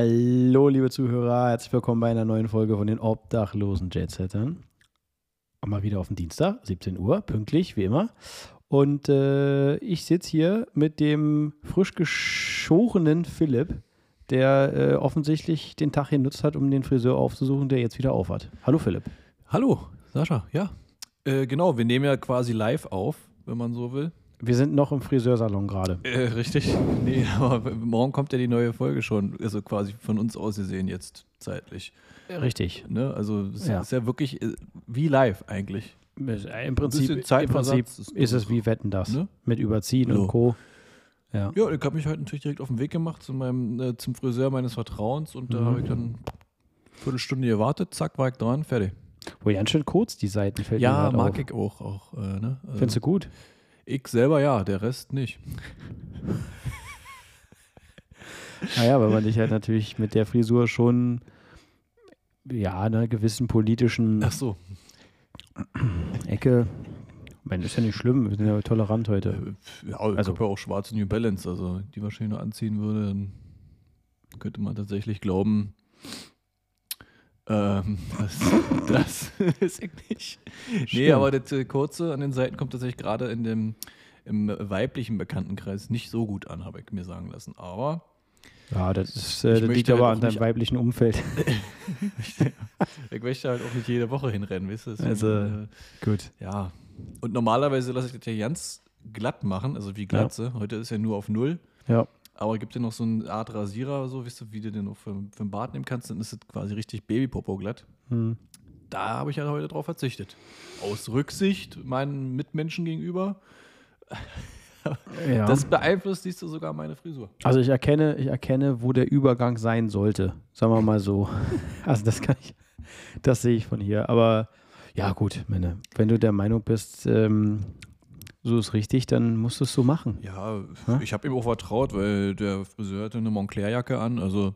Hallo, liebe Zuhörer, herzlich willkommen bei einer neuen Folge von den Obdachlosen Jetsettern. Mal wieder auf den Dienstag, 17 Uhr, pünktlich, wie immer. Und äh, ich sitze hier mit dem frisch geschorenen Philipp, der äh, offensichtlich den Tag genutzt hat, um den Friseur aufzusuchen, der jetzt wieder aufhat. Hallo, Philipp. Hallo, Sascha, ja. Äh, genau, wir nehmen ja quasi live auf, wenn man so will. Wir sind noch im Friseursalon gerade. Äh, richtig. Nee, aber morgen kommt ja die neue Folge schon, also quasi von uns aus gesehen jetzt zeitlich. Richtig. Ne? Also es Ja. ist ja wirklich äh, wie live eigentlich. Äh, Im Prinzip, im Prinzip ist- es wie Wetten das. Ne? Mit Überziehen So. und Co. Ja. Ja, ich habe mich heute natürlich direkt auf den Weg gemacht zu meinem, äh, zum Friseur meines Vertrauens und da Mhm. habe ich dann eine Viertelstunde gewartet, zack, war ich dran, fertig. Wo ganz schön kurz die Seiten fällt mir Ja, grad mag auf. ich auch. auch äh, ne? Findest du gut? Ich selber ja, der Rest nicht. Naja, weil man dich halt natürlich mit der Frisur schon ja, einer gewissen politischen Ach so. Ecke. Ich meine, ist ja nicht schlimm, wir sind ja tolerant heute. Äh, Ja, ich Also- also, habe ja auch schwarze New Balance, also die wahrscheinlich nur anziehen würde, dann könnte man tatsächlich glauben, ähm, das, das ist ich nicht. Nee, Stimmt. aber das Kurze an den Seiten kommt tatsächlich gerade in dem im weiblichen Bekanntenkreis nicht so gut an, habe ich mir sagen lassen. Aber Ja, das, ist, äh, das liegt aber halt an deinem weiblichen Umfeld. ich möchte halt auch nicht jede Woche hinrennen, weißt du? Deswegen, Also, äh, Gut. ja. Und normalerweise lasse ich das ja ganz glatt machen, also wie Glatze. Heute ist ja nur auf Null. Ja. Aber gibt dir noch so eine Art Rasierer, so, weißt du, wie du den auch für, für den Bart nehmen kannst, dann ist es quasi richtig Babypopo glatt. Hm. Da habe ich ja heute drauf verzichtet. Aus Rücksicht meinen Mitmenschen gegenüber. ja. Das beeinflusst, siehst du, sogar meine Frisur. also ich erkenne, ich erkenne, wo der Übergang sein sollte. Sagen wir mal so. Also das kann ich, das sehe ich von hier. Aber ja, gut, meine, wenn du der Meinung bist, ähm, so ist richtig, dann musst du es so machen. Ja, Hä? ich habe ihm auch vertraut, weil der Friseur hatte eine Montclair-Jacke an. Also,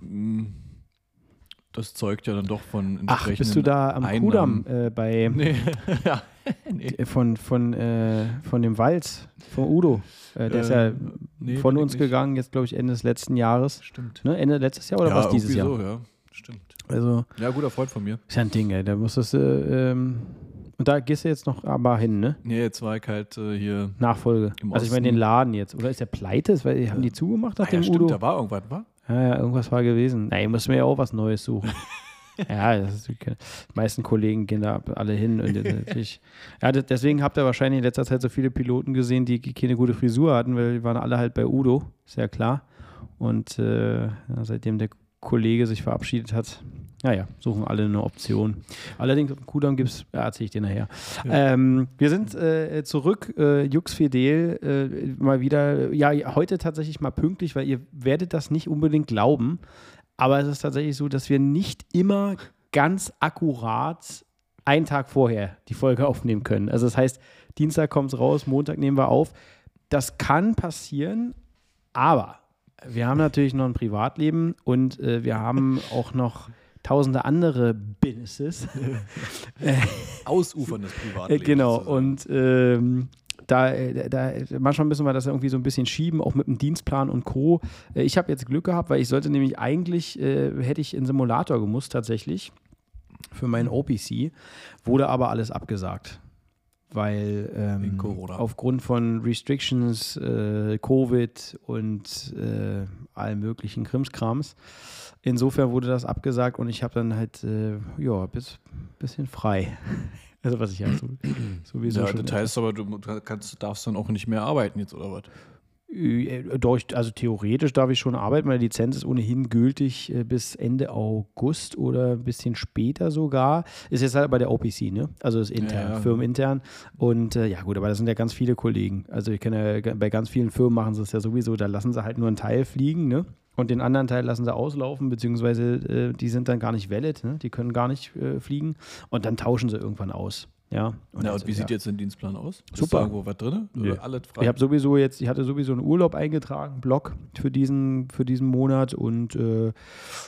mh, das zeugt ja dann doch von Ach, bist du da am Einnahmen. Kudamm äh, bei Nee, ja. nee. äh, von, von, äh, von dem Walz, von Udo? Äh, der ist ja Äh, nee, von uns nicht. gegangen, jetzt glaube ich Ende des letzten Jahres. Stimmt. Ne? Ende letztes Jahr oder ja, was dieses Jahr? So, ja, stimmt. Also, Ja, guter Freund von mir. ist ja ein Ding, ey. Da musstest du, ähm, und da gehst du jetzt noch aber hin, ne? Nee, jetzt war ich halt äh, hier. Nachfolge. Also ich meine den Laden jetzt. Oder ist der pleite? Ist, weil, haben die zugemacht nach Ah, ja, dem stimmt, Udo? da war irgendwas, war? Ja, ja, irgendwas war gewesen. Na, ihr müsst mir ja auch was Neues suchen. ja, das ist, die meisten Kollegen gehen da alle hin. Und natürlich, ja, deswegen habt ihr wahrscheinlich in letzter Zeit so viele Piloten gesehen, die keine gute Frisur hatten, weil die waren alle halt bei Udo, ist ja klar. Und äh, ja, seitdem der Kollege sich verabschiedet hat, naja, suchen alle eine Option. Allerdings Kudamm gibt es, ja, erzähle ich dir nachher. Ähm, wir sind äh, zurück, äh, Jux Fidel, äh, mal wieder, ja, heute tatsächlich mal pünktlich, weil ihr werdet das nicht unbedingt glauben, aber es ist tatsächlich so, dass wir nicht immer ganz akkurat einen Tag vorher die Folge aufnehmen können. Also das heißt, Dienstag kommt es raus, Montag nehmen wir auf. Das kann passieren, aber wir haben natürlich noch ein Privatleben und äh, wir haben auch noch tausende andere Businesses. Ausuferndes Äh, Privatleben. genau, sozusagen. und ähm, da, äh, da, manchmal müssen wir das irgendwie so ein bisschen schieben, auch mit dem Dienstplan und Co. Äh, Ich habe jetzt Glück gehabt, weil ich sollte nämlich eigentlich, äh, hätte ich in Simulator gemusst tatsächlich für meinen OPC, wurde aber alles abgesagt. Weil ähm, aufgrund von Restrictions, äh, Covid und äh, allen möglichen Krimskrams. Insofern wurde das abgesagt und ich habe dann halt, äh, ja, bis bisschen frei. Also was ich ja so, sowieso ja, schon. das heißt aber, du kannst, darfst dann auch nicht mehr arbeiten jetzt, oder was? Äh, Durch, also theoretisch darf ich schon arbeiten. Meine Lizenz ist ohnehin gültig äh, bis Ende August oder ein bisschen später sogar. Ist jetzt halt bei der OPC, ne? Also ist intern, Ja, ja. firmenintern. Und äh, ja gut, aber das sind ja ganz viele Kollegen. Also ich kenne ja, bei ganz vielen Firmen machen sie es ja sowieso, da lassen sie halt nur einen Teil fliegen, ne? Und den anderen Teil lassen sie auslaufen, beziehungsweise äh, die sind dann gar nicht valid, ne? Die können gar nicht äh, fliegen. Und dann tauschen sie irgendwann aus. Ja, und Ja, und wie ja. sieht jetzt dein Dienstplan aus? Ist Super. da irgendwo was drin? Frei? Ich habe sowieso jetzt, ich hatte sowieso einen Urlaub eingetragen, Block für diesen, für diesen Monat und äh,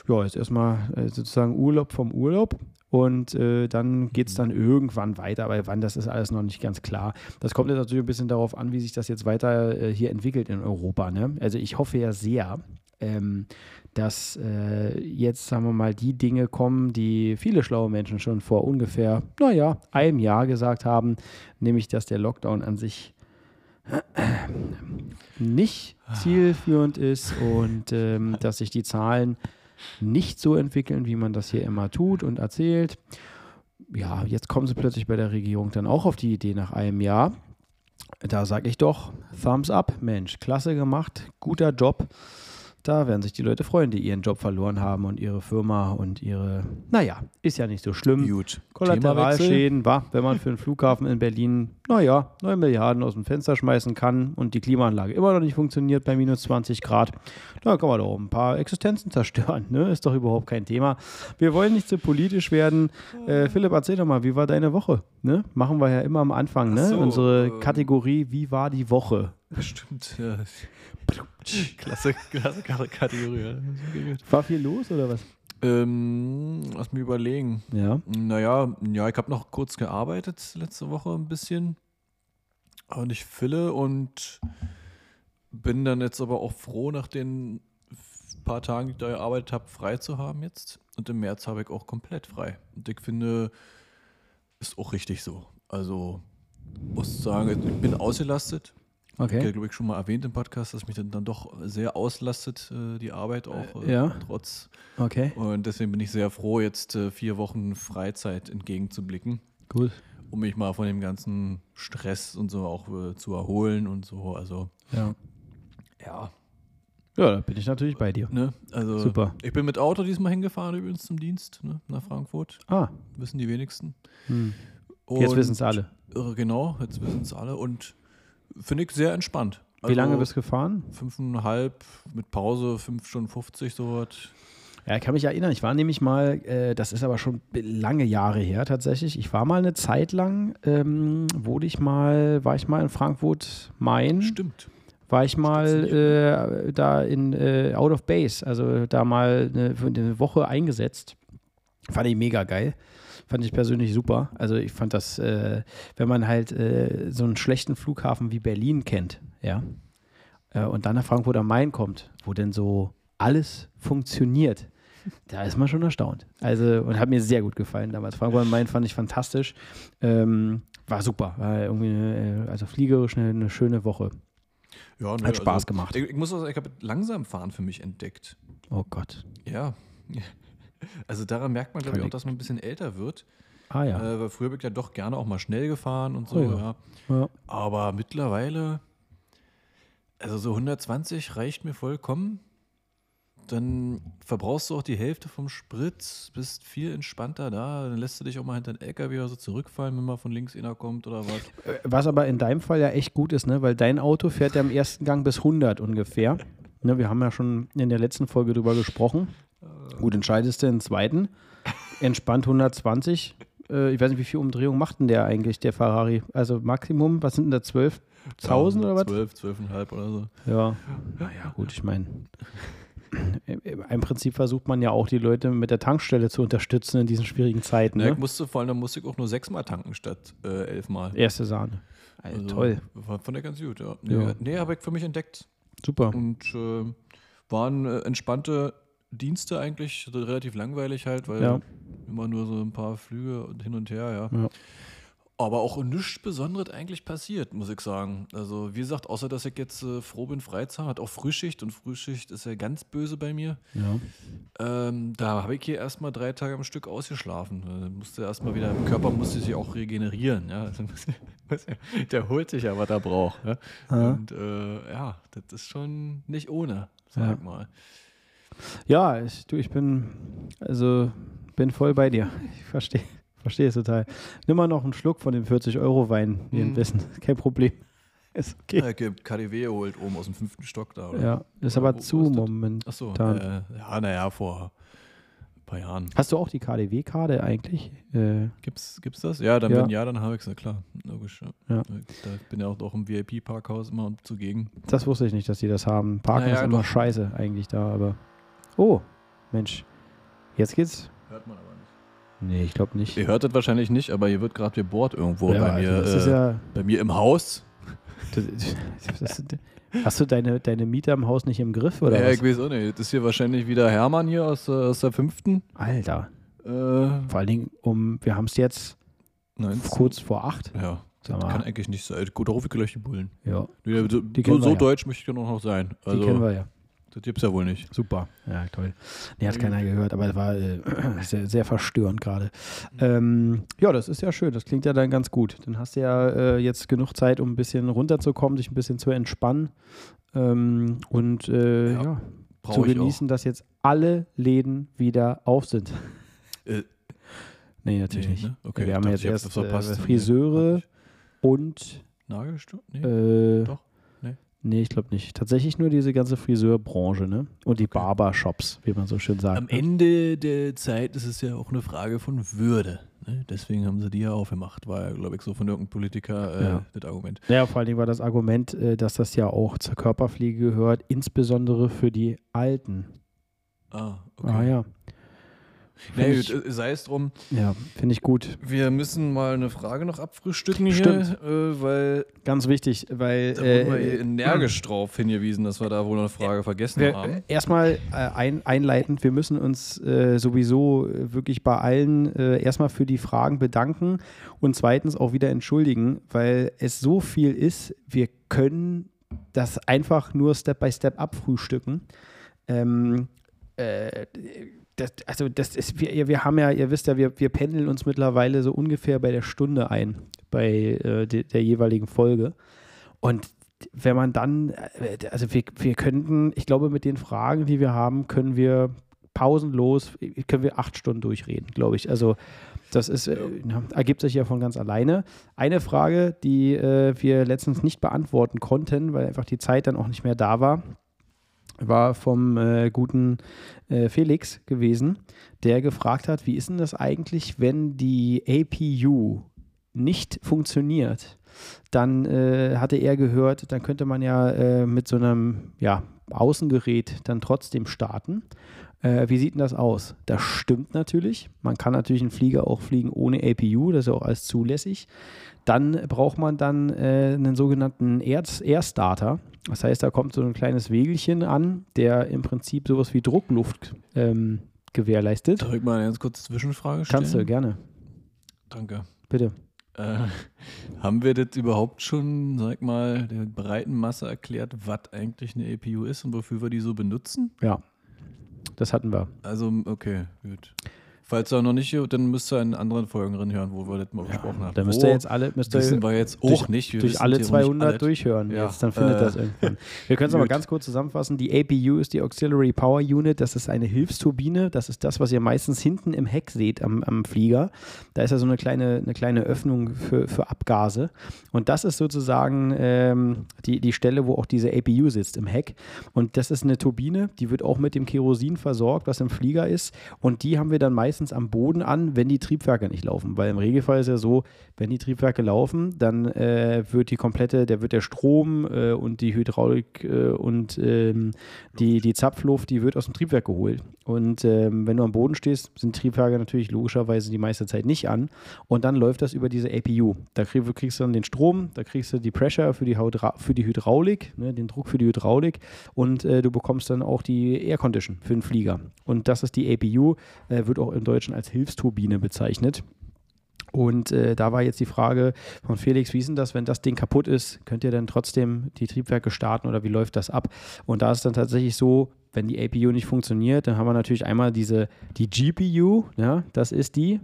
ja, jetzt erstmal äh, sozusagen Urlaub vom Urlaub und äh, dann geht es dann irgendwann weiter, aber wann, das ist alles noch nicht ganz klar. Das kommt jetzt natürlich ein bisschen darauf an, wie sich das jetzt weiter äh, hier entwickelt in Europa. Ne? Also ich hoffe ja sehr, ähm, dass äh, jetzt, sagen wir mal, die Dinge kommen, die viele schlaue Menschen schon vor ungefähr, naja, einem Jahr gesagt haben, nämlich, dass der Lockdown an sich nicht zielführend ist und ähm, dass sich die Zahlen nicht so entwickeln, wie man das hier immer tut und erzählt. Ja, jetzt kommen sie plötzlich bei der Regierung dann auch auf die Idee nach einem Jahr. Da sage ich doch, Thumbs up, Mensch, klasse gemacht, guter Job. Da werden sich die Leute freuen, die ihren Job verloren haben und ihre Firma und ihre, naja, ist ja nicht so schlimm. Gut. Kollateralschäden, war, wenn man für einen Flughafen in Berlin, naja, 9 Milliarden aus dem Fenster schmeißen kann und die Klimaanlage immer noch nicht funktioniert bei minus 20 Grad, da kann man doch ein paar Existenzen zerstören. Ne? Ist doch überhaupt kein Thema. Wir wollen nicht zu politisch werden. Äh, Philipp, erzähl doch mal, wie war deine Woche? Ne? Machen wir ja immer am Anfang, ne? So, Unsere ähm. Kategorie, wie war die Woche? Bestimmt, ja. Klasse, klasse Kategorie. ja. War viel los oder was? Ähm, lass mich überlegen. Ja. Naja, ja, ich habe noch kurz gearbeitet letzte Woche ein bisschen. Aber nicht viele und bin dann jetzt aber auch froh, nach den paar Tagen, die ich da gearbeitet habe, frei zu haben jetzt. Und im März habe ich auch komplett frei. Und ich finde, ist auch richtig so. Also, muss sagen, ich bin ausgelastet. Ich Okay. habe, glaube ich, schon mal erwähnt im Podcast, dass mich dann, dann doch sehr auslastet, äh, die Arbeit auch. Äh, ja. Trotz. Okay. Und deswegen bin ich sehr froh, jetzt äh, vier Wochen Freizeit entgegenzublicken, Gut. um mich mal von dem ganzen Stress und so auch äh, zu erholen und so. Also, Ja. ja. Ja, da bin ich natürlich bei dir. Ne? Also, Super. Ich bin mit Auto diesmal hingefahren übrigens zum Dienst ne? nach Frankfurt. Ah, Wissen die wenigsten. hm. jetzt wissen es alle. Äh, Genau, jetzt wissen es alle. Und finde ich sehr entspannt. Wie lange bist du gefahren? Fünfeinhalb, mit Pause, fünf Stunden 50, sowas. Ja, ich kann mich erinnern, ich war nämlich mal, äh, das ist aber schon lange Jahre her tatsächlich. Ich war mal eine Zeit lang, ähm, wurde ich mal, war ich mal in Frankfurt Main, Stimmt. war ich mal äh, da in äh, Out of Base, also da mal eine, eine Woche eingesetzt. Fand ich mega geil. Fand ich persönlich super. Also ich fand das, äh, wenn man halt äh, so einen schlechten Flughafen wie Berlin kennt, ja, äh, und dann nach Frankfurt am Main kommt, wo denn so alles funktioniert, da ist man schon erstaunt. Also, und hat mir sehr gut gefallen damals. Frankfurt am Main fand ich fantastisch. Ähm, war super. War irgendwie, eine, äh, also fliegerisch eine, eine schöne Woche. Ja, ne, Hat Spaß also, gemacht. Ich, ich muss sagen, ich habe langsam fahren für mich entdeckt. Oh Gott. Ja. Also daran merkt man, glaube ich, auch, dass man ein bisschen älter wird. Ah ja. Äh, weil früher bin ich ja doch gerne auch mal schnell gefahren und so. Oh ja. ja. ja. Aber mittlerweile, also so 120 reicht mir vollkommen. Dann verbrauchst du auch die Hälfte vom Sprit, bist viel entspannter da. Dann lässt du dich auch mal hinter den LKW oder so zurückfallen, wenn mal von links einer kommt oder was. Äh, Was aber in deinem Fall ja echt gut ist, ne? weil dein Auto fährt ja im ersten Gang bis 100 ungefähr. Ne, wir haben ja schon in der letzten Folge drüber gesprochen. Gut, entscheidest du im zweiten. Entspannt 120. Äh, ich weiß nicht, wie viel Umdrehung macht denn der eigentlich, der Ferrari? Also Maximum, was sind denn da, 12.000 oder was? 12, 12,5 oder so. Ja. Naja, gut, ich meine. Im Prinzip versucht man ja auch, die Leute mit der Tankstelle zu unterstützen in diesen schwierigen Zeiten. Ja, Ne? ich musste vor allem, da musste ich auch nur sechsmal tanken statt äh, elfmal. Erste Sahne. Also, Also, toll. Fand ich ganz gut, ja. Nee, Ja. nee habe ich für mich entdeckt. Super. Und äh, waren äh, entspannte Dienste eigentlich, relativ langweilig halt, weil Ja. immer nur so ein paar Flüge und hin und her, ja. Ja. Aber auch nichts Besonderes eigentlich passiert, muss ich sagen. Also, wie gesagt, außer dass ich jetzt äh, froh bin, frei zu haben, hat auch Frühschicht und Frühschicht ist ja ganz böse bei mir. Ja. Ähm, da habe ich hier erstmal drei Tage am Stück ausgeschlafen. Äh, musste erstmal wieder, im Körper musste sich auch regenerieren. Ja? Also, Der holt sich ja, was er braucht. Ja? Ja. Und äh, ja, das ist schon nicht ohne, sag Ja. mal. Ja, ich, du, ich bin, also bin voll bei dir. Ich verstehe verstehe es total. Nimm mal noch einen Schluck von dem 40-Euro-Wein, wir Mhm. wissen. Kein Problem. Ist okay. Ja, KDW geholt oben aus dem fünften Stock da. Oder? Ja, ist Oder aber zu wo ist das? Moment. Achso, äh, ja, naja, vor ein paar Jahren. Hast du auch die KDW-Karte eigentlich? Äh, Gibt's, gibt's das? Ja, dann Ja. wenn ja, dann habe ich es, klar. Logisch. Ja. Ja. Da bin ja auch, auch im VIP-Parkhaus immer zugegen. das wusste ich nicht, dass die das haben. Parken Naja, ist immer doch. scheiße eigentlich da, aber. Oh, Mensch. Jetzt geht's? Hört man aber nicht. Nee, ich glaube nicht. Ihr hört das wahrscheinlich nicht, aber hier wird gerade gebohrt irgendwo ja, bei, mir, also äh, ja. bei mir im Haus. Das, das, hast du deine, deine Miete am Haus nicht im Griff? Oder ja, was? ich weiß auch nicht. Das ist hier wahrscheinlich wieder Hermann hier aus, äh, aus der fünften. Alter. Äh, Vor allen Dingen, um, wir haben es jetzt nein, kurz vor acht. Ja, das kann eigentlich nicht sein. Gut, darauf ich gleich die Bullen. Ja, Nee, so Die so, so deutsch möchte ich ja noch sein. die Also, kennen wir ja. Das gibt's ja wohl nicht. Super. Ja, toll. Nee, hat keiner gehört, aber es war äh, sehr, sehr verstörend gerade. Ähm, ja, das ist ja schön. Das klingt ja dann ganz gut. Dann hast du ja äh, jetzt genug Zeit, um ein bisschen runterzukommen, dich ein bisschen zu entspannen ähm, und äh, Ja, ja, zu genießen, dass jetzt alle Läden wieder auf sind. Äh, Nee, natürlich nee, nicht. ne? Okay, Wir haben jetzt erst verpasst. äh, Friseure und Nagelstuhl? Nee. äh, Doch? Nee. Ich glaube nicht. Tatsächlich nur diese ganze Friseurbranche, ne? Und die Okay. Barbershops, wie man so schön sagt. Am ne? Ende der Zeit ist es ja auch eine Frage von Würde. Ne? Deswegen haben sie die ja aufgemacht. War ja, glaube ich, so von irgendeinem Politiker äh, Ja. das Argument. Ja, vor allen Dingen war das Argument, äh, dass das ja auch zur Körperpflege gehört, insbesondere für die Alten. Ah, Ah ja. Nee, Find ich- gut, äh, sei es drum. Ja, finde ich gut. Wir müssen mal eine Frage noch abfrühstücken hier, Stimmt. äh, weil Ganz wichtig, weil da wurden wir äh, hier energisch drauf hingewiesen, dass wir da wohl eine Frage vergessen wir, haben. äh, erstmal äh, ein, einleitend, wir müssen uns äh, sowieso äh, wirklich bei allen äh, erstmal für die Fragen bedanken und zweitens auch wieder entschuldigen, weil es so viel ist, wir können das einfach nur Step by Step abfrühstücken. Ähm, äh, das, also das ist, wir, wir haben ja, ihr wisst ja, wir, wir pendeln uns mittlerweile so ungefähr bei der Stunde ein, bei äh, de, der jeweiligen Folge. Und wenn man dann, äh, also wir, wir könnten, ich glaube, mit den Fragen, die wir haben, können wir pausenlos, können wir acht Stunden durchreden, glaube ich. Also das ist, äh, ergibt sich ja von ganz alleine. Eine Frage, die äh, wir letztens nicht beantworten konnten, weil einfach die Zeit dann auch nicht mehr da war, war vom äh, guten äh, Felix gewesen, der gefragt hat, wie ist denn das eigentlich, wenn die APU nicht funktioniert? Dann äh, hatte er gehört, dann könnte man ja äh, mit so einem ja, Außengerät dann trotzdem starten. Äh, wie sieht denn das aus? Das stimmt natürlich. Man kann natürlich einen Flieger auch fliegen ohne APU, das ist ja auch alles zulässig. Dann braucht man dann äh, einen sogenannten Air, Starter. Das heißt, da kommt so ein kleines Wägelchen an, der im Prinzip sowas wie Druckluft ähm, gewährleistet. Darf ich mal eine ganz kurze Zwischenfrage stellen? Kannst du, gerne. Danke. Bitte. Äh, haben wir das überhaupt schon, sag mal, der breiten Masse erklärt, was eigentlich eine APU ist und wofür wir die so benutzen? Ja. Das hatten wir. Also, okay, gut. Falls ihr noch nicht, dann müsst ihr in anderen Folgen reinhören, wo wir das mal besprochen haben. Da müsst ihr jetzt alle, müsst wissen wir jetzt auch durch- nicht. Wir durch alle theoretisch 200 alles. durchhören. Ja, Jetzt, dann findet äh, das irgendwann. Wir können es aber ganz kurz zusammenfassen. Die APU ist die Auxiliary Power Unit. Das ist eine Hilfsturbine. Das ist das, was ihr meistens hinten im Heck seht am, am Flieger. Da ist ja so eine kleine, eine kleine Öffnung für, für Abgase. Und das ist sozusagen ähm, die, die Stelle, wo auch diese APU sitzt im Heck. Und das ist eine Turbine, die wird auch mit dem Kerosin versorgt, was im Flieger ist. Und die haben wir dann meistens am Boden an, wenn die Triebwerke nicht laufen. Weil im Regelfall ist ja so, wenn die Triebwerke laufen, dann äh, wird die komplette, der wird der Strom äh, und die Hydraulik äh, und ähm, die, die Zapfluft, die wird aus dem Triebwerk geholt. Und ähm, wenn du am Boden stehst, sind Triebwerke natürlich logischerweise die meiste Zeit nicht an. Und dann läuft das über diese APU. Da krieg, kriegst du dann den Strom, da kriegst du die Pressure für die, Hydra für die Hydraulik, ne, den Druck für die Hydraulik und äh, du bekommst dann auch die Air Condition für den Flieger. Und das ist die APU, äh, wird auch im Deutschen als Hilfsturbine bezeichnet. Und äh, da war jetzt die Frage von Felix, wie ist denn das, wenn das Ding kaputt ist? Könnt ihr dann trotzdem die Triebwerke starten oder wie läuft das ab? Und da ist dann tatsächlich so, wenn die APU nicht funktioniert, dann haben wir natürlich einmal diese, die GPU, ja, das ist die,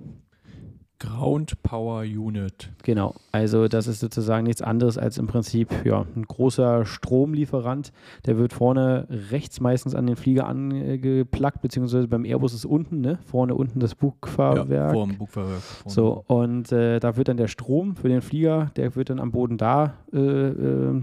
Ground Power Unit. Genau, also das ist sozusagen nichts anderes als im Prinzip ja, ein großer Stromlieferant. Der wird vorne rechts meistens an den Flieger angeplackt, beziehungsweise beim Airbus ist unten, ne? vorne unten das Bugfahrwerk. Ja, vor dem Bugfahrwerk. Vorne. So, und äh, da wird dann der Strom für den Flieger, der wird dann am Boden da äh, äh,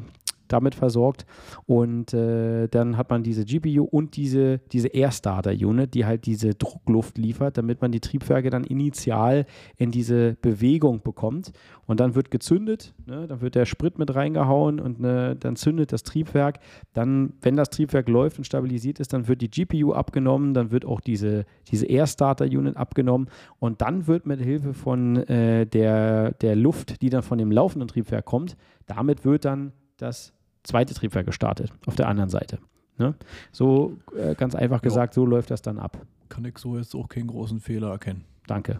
damit versorgt. Und äh, dann hat man diese GPU und diese, diese Air Starter Unit, die halt diese Druckluft liefert, damit man die Triebwerke dann initial in diese Bewegung bekommt. Und dann wird gezündet, ne? dann wird der Sprit mit reingehauen und ne, dann zündet das Triebwerk. Dann, wenn das Triebwerk läuft und stabilisiert ist, dann wird die GPU abgenommen, dann wird auch diese, diese Air Starter Unit abgenommen und dann wird mit Hilfe von äh, der, der Luft, die dann von dem laufenden Triebwerk kommt, damit wird dann das zweite Triebwerk gestartet, auf der anderen Seite. Ne? So äh, ganz einfach gesagt, so läuft das dann ab. Kann ich so jetzt auch keinen großen Fehler erkennen. Danke.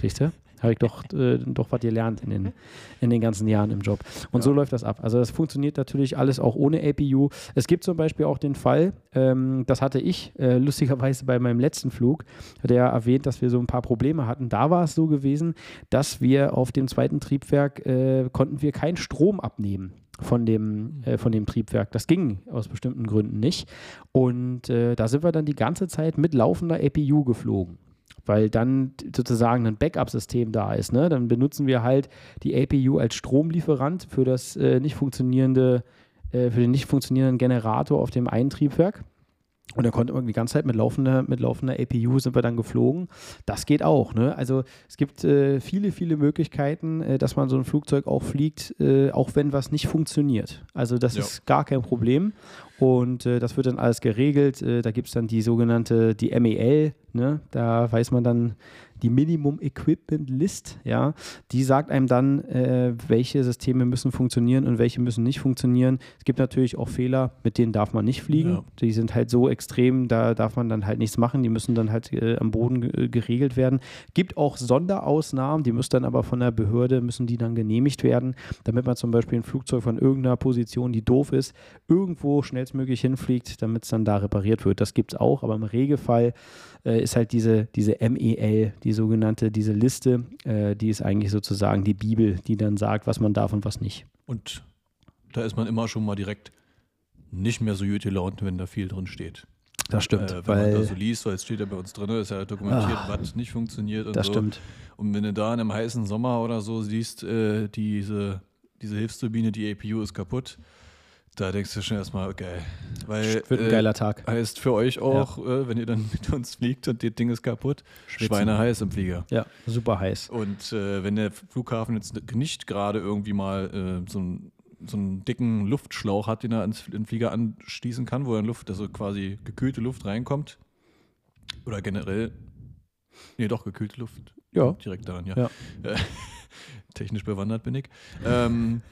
Siehst du? Habe ich doch, äh, doch was gelernt in den, in den ganzen Jahren im Job. Und ja. so läuft das ab. Also das funktioniert natürlich alles auch ohne APU. Es gibt zum Beispiel auch den Fall, ähm, das hatte ich äh, lustigerweise bei meinem letzten Flug, der erwähnt, dass wir so ein paar Probleme hatten. Da war es so gewesen, dass wir auf dem zweiten Triebwerk äh, konnten wir keinen Strom abnehmen von dem, äh, von dem Triebwerk. Das ging aus bestimmten Gründen nicht. Und äh, da sind wir dann die ganze Zeit mit laufender APU geflogen weil dann sozusagen ein Backup-System da ist. Ne? Dann benutzen wir halt die APU als Stromlieferant für das äh, nicht funktionierende, äh, für den nicht funktionierenden Generator auf dem einen Triebwerk. Und er konnte irgendwie die ganze Zeit mit laufender, mit laufender APU sind wir dann geflogen. Das geht auch. Ne? Also es gibt äh, viele, viele Möglichkeiten, äh, dass man so ein Flugzeug auch fliegt, äh, auch wenn was nicht funktioniert. Also das ja. ist gar kein Problem. Und äh, das wird dann alles geregelt. Äh, da gibt es dann die sogenannte, die MEL, ne? da weiß man dann, die Minimum Equipment List, ja, die sagt einem dann, äh, welche Systeme müssen funktionieren und welche müssen nicht funktionieren. Es gibt natürlich auch Fehler, mit denen darf man nicht fliegen. Ja. Die sind halt so extrem, da darf man dann halt nichts machen. Die müssen dann halt äh, am Boden äh, geregelt werden. Gibt auch Sonderausnahmen, die müssen dann aber von der Behörde, müssen die dann genehmigt werden, damit man zum Beispiel ein Flugzeug von irgendeiner Position, die doof ist, irgendwo schnellstmöglich hinfliegt, damit es dann da repariert wird. Das gibt es auch, aber im Regelfall äh, ist halt diese, diese MEL, die sogenannte, diese Liste, äh, die ist eigentlich sozusagen die Bibel, die dann sagt, was man darf und was nicht. Und da ist man immer schon mal direkt nicht mehr so gut gelaunt, wenn da viel drin steht. Das stimmt. Äh, wenn weil, man da so liest, weil es steht ja bei uns drin, ist ja dokumentiert, ach, was nicht funktioniert und das so. stimmt. Und wenn du da in einem heißen Sommer oder so siehst, äh, diese, diese Hilfsturbine, die APU ist kaputt, da denkst du schon erstmal, okay. Weil, Wird ein äh, geiler Tag. Heißt für euch auch, ja. äh, wenn ihr dann mit uns fliegt und das Ding ist kaputt, Schwitzen. Schweine heiß im Flieger. Ja, super heiß. Und äh, wenn der Flughafen jetzt nicht gerade irgendwie mal äh, so, ein, so einen dicken Luftschlauch hat, den er ans den Flieger anschließen kann, wo dann Luft, also quasi gekühlte Luft reinkommt, oder generell, nee, doch gekühlte Luft. Ja. Direkt daran, ja. ja. Technisch bewandert bin ich. ähm,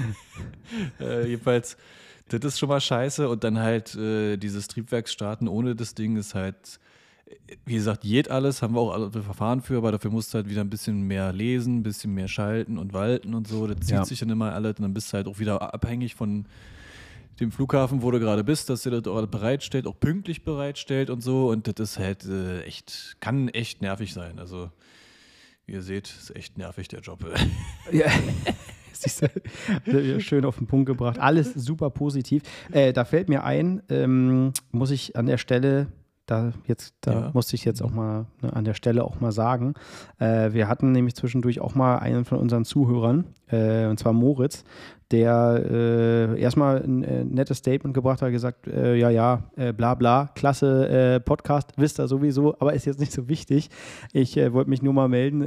äh, jedenfalls, das ist schon mal scheiße. Und dann halt äh, dieses Triebwerksstarten ohne das Ding ist halt, wie gesagt, geht alles, haben wir auch alle Verfahren für, aber dafür musst du halt wieder ein bisschen mehr lesen, ein bisschen mehr schalten und walten und so. Das zieht ja. sich dann immer alles und dann bist du halt auch wieder abhängig von dem Flughafen, wo du gerade bist, dass der das auch bereitstellt, auch pünktlich bereitstellt und so. Und das ist halt äh, echt, kann echt nervig sein. Also, ihr seht, ist echt nervig der Job. ja. Schön auf den Punkt gebracht. Alles super positiv. Äh, da fällt mir ein, ähm, muss ich an der Stelle da jetzt, da ja. musste ich jetzt auch mal ne, an der Stelle auch mal sagen. Äh, wir hatten nämlich zwischendurch auch mal einen von unseren Zuhörern, äh, und zwar Moritz, der äh, erstmal ein äh, nettes Statement gebracht hat, gesagt, äh, ja, ja, äh, bla bla, klasse äh, Podcast, wisst ihr sowieso, aber ist jetzt nicht so wichtig. Ich äh, wollte mich nur mal melden,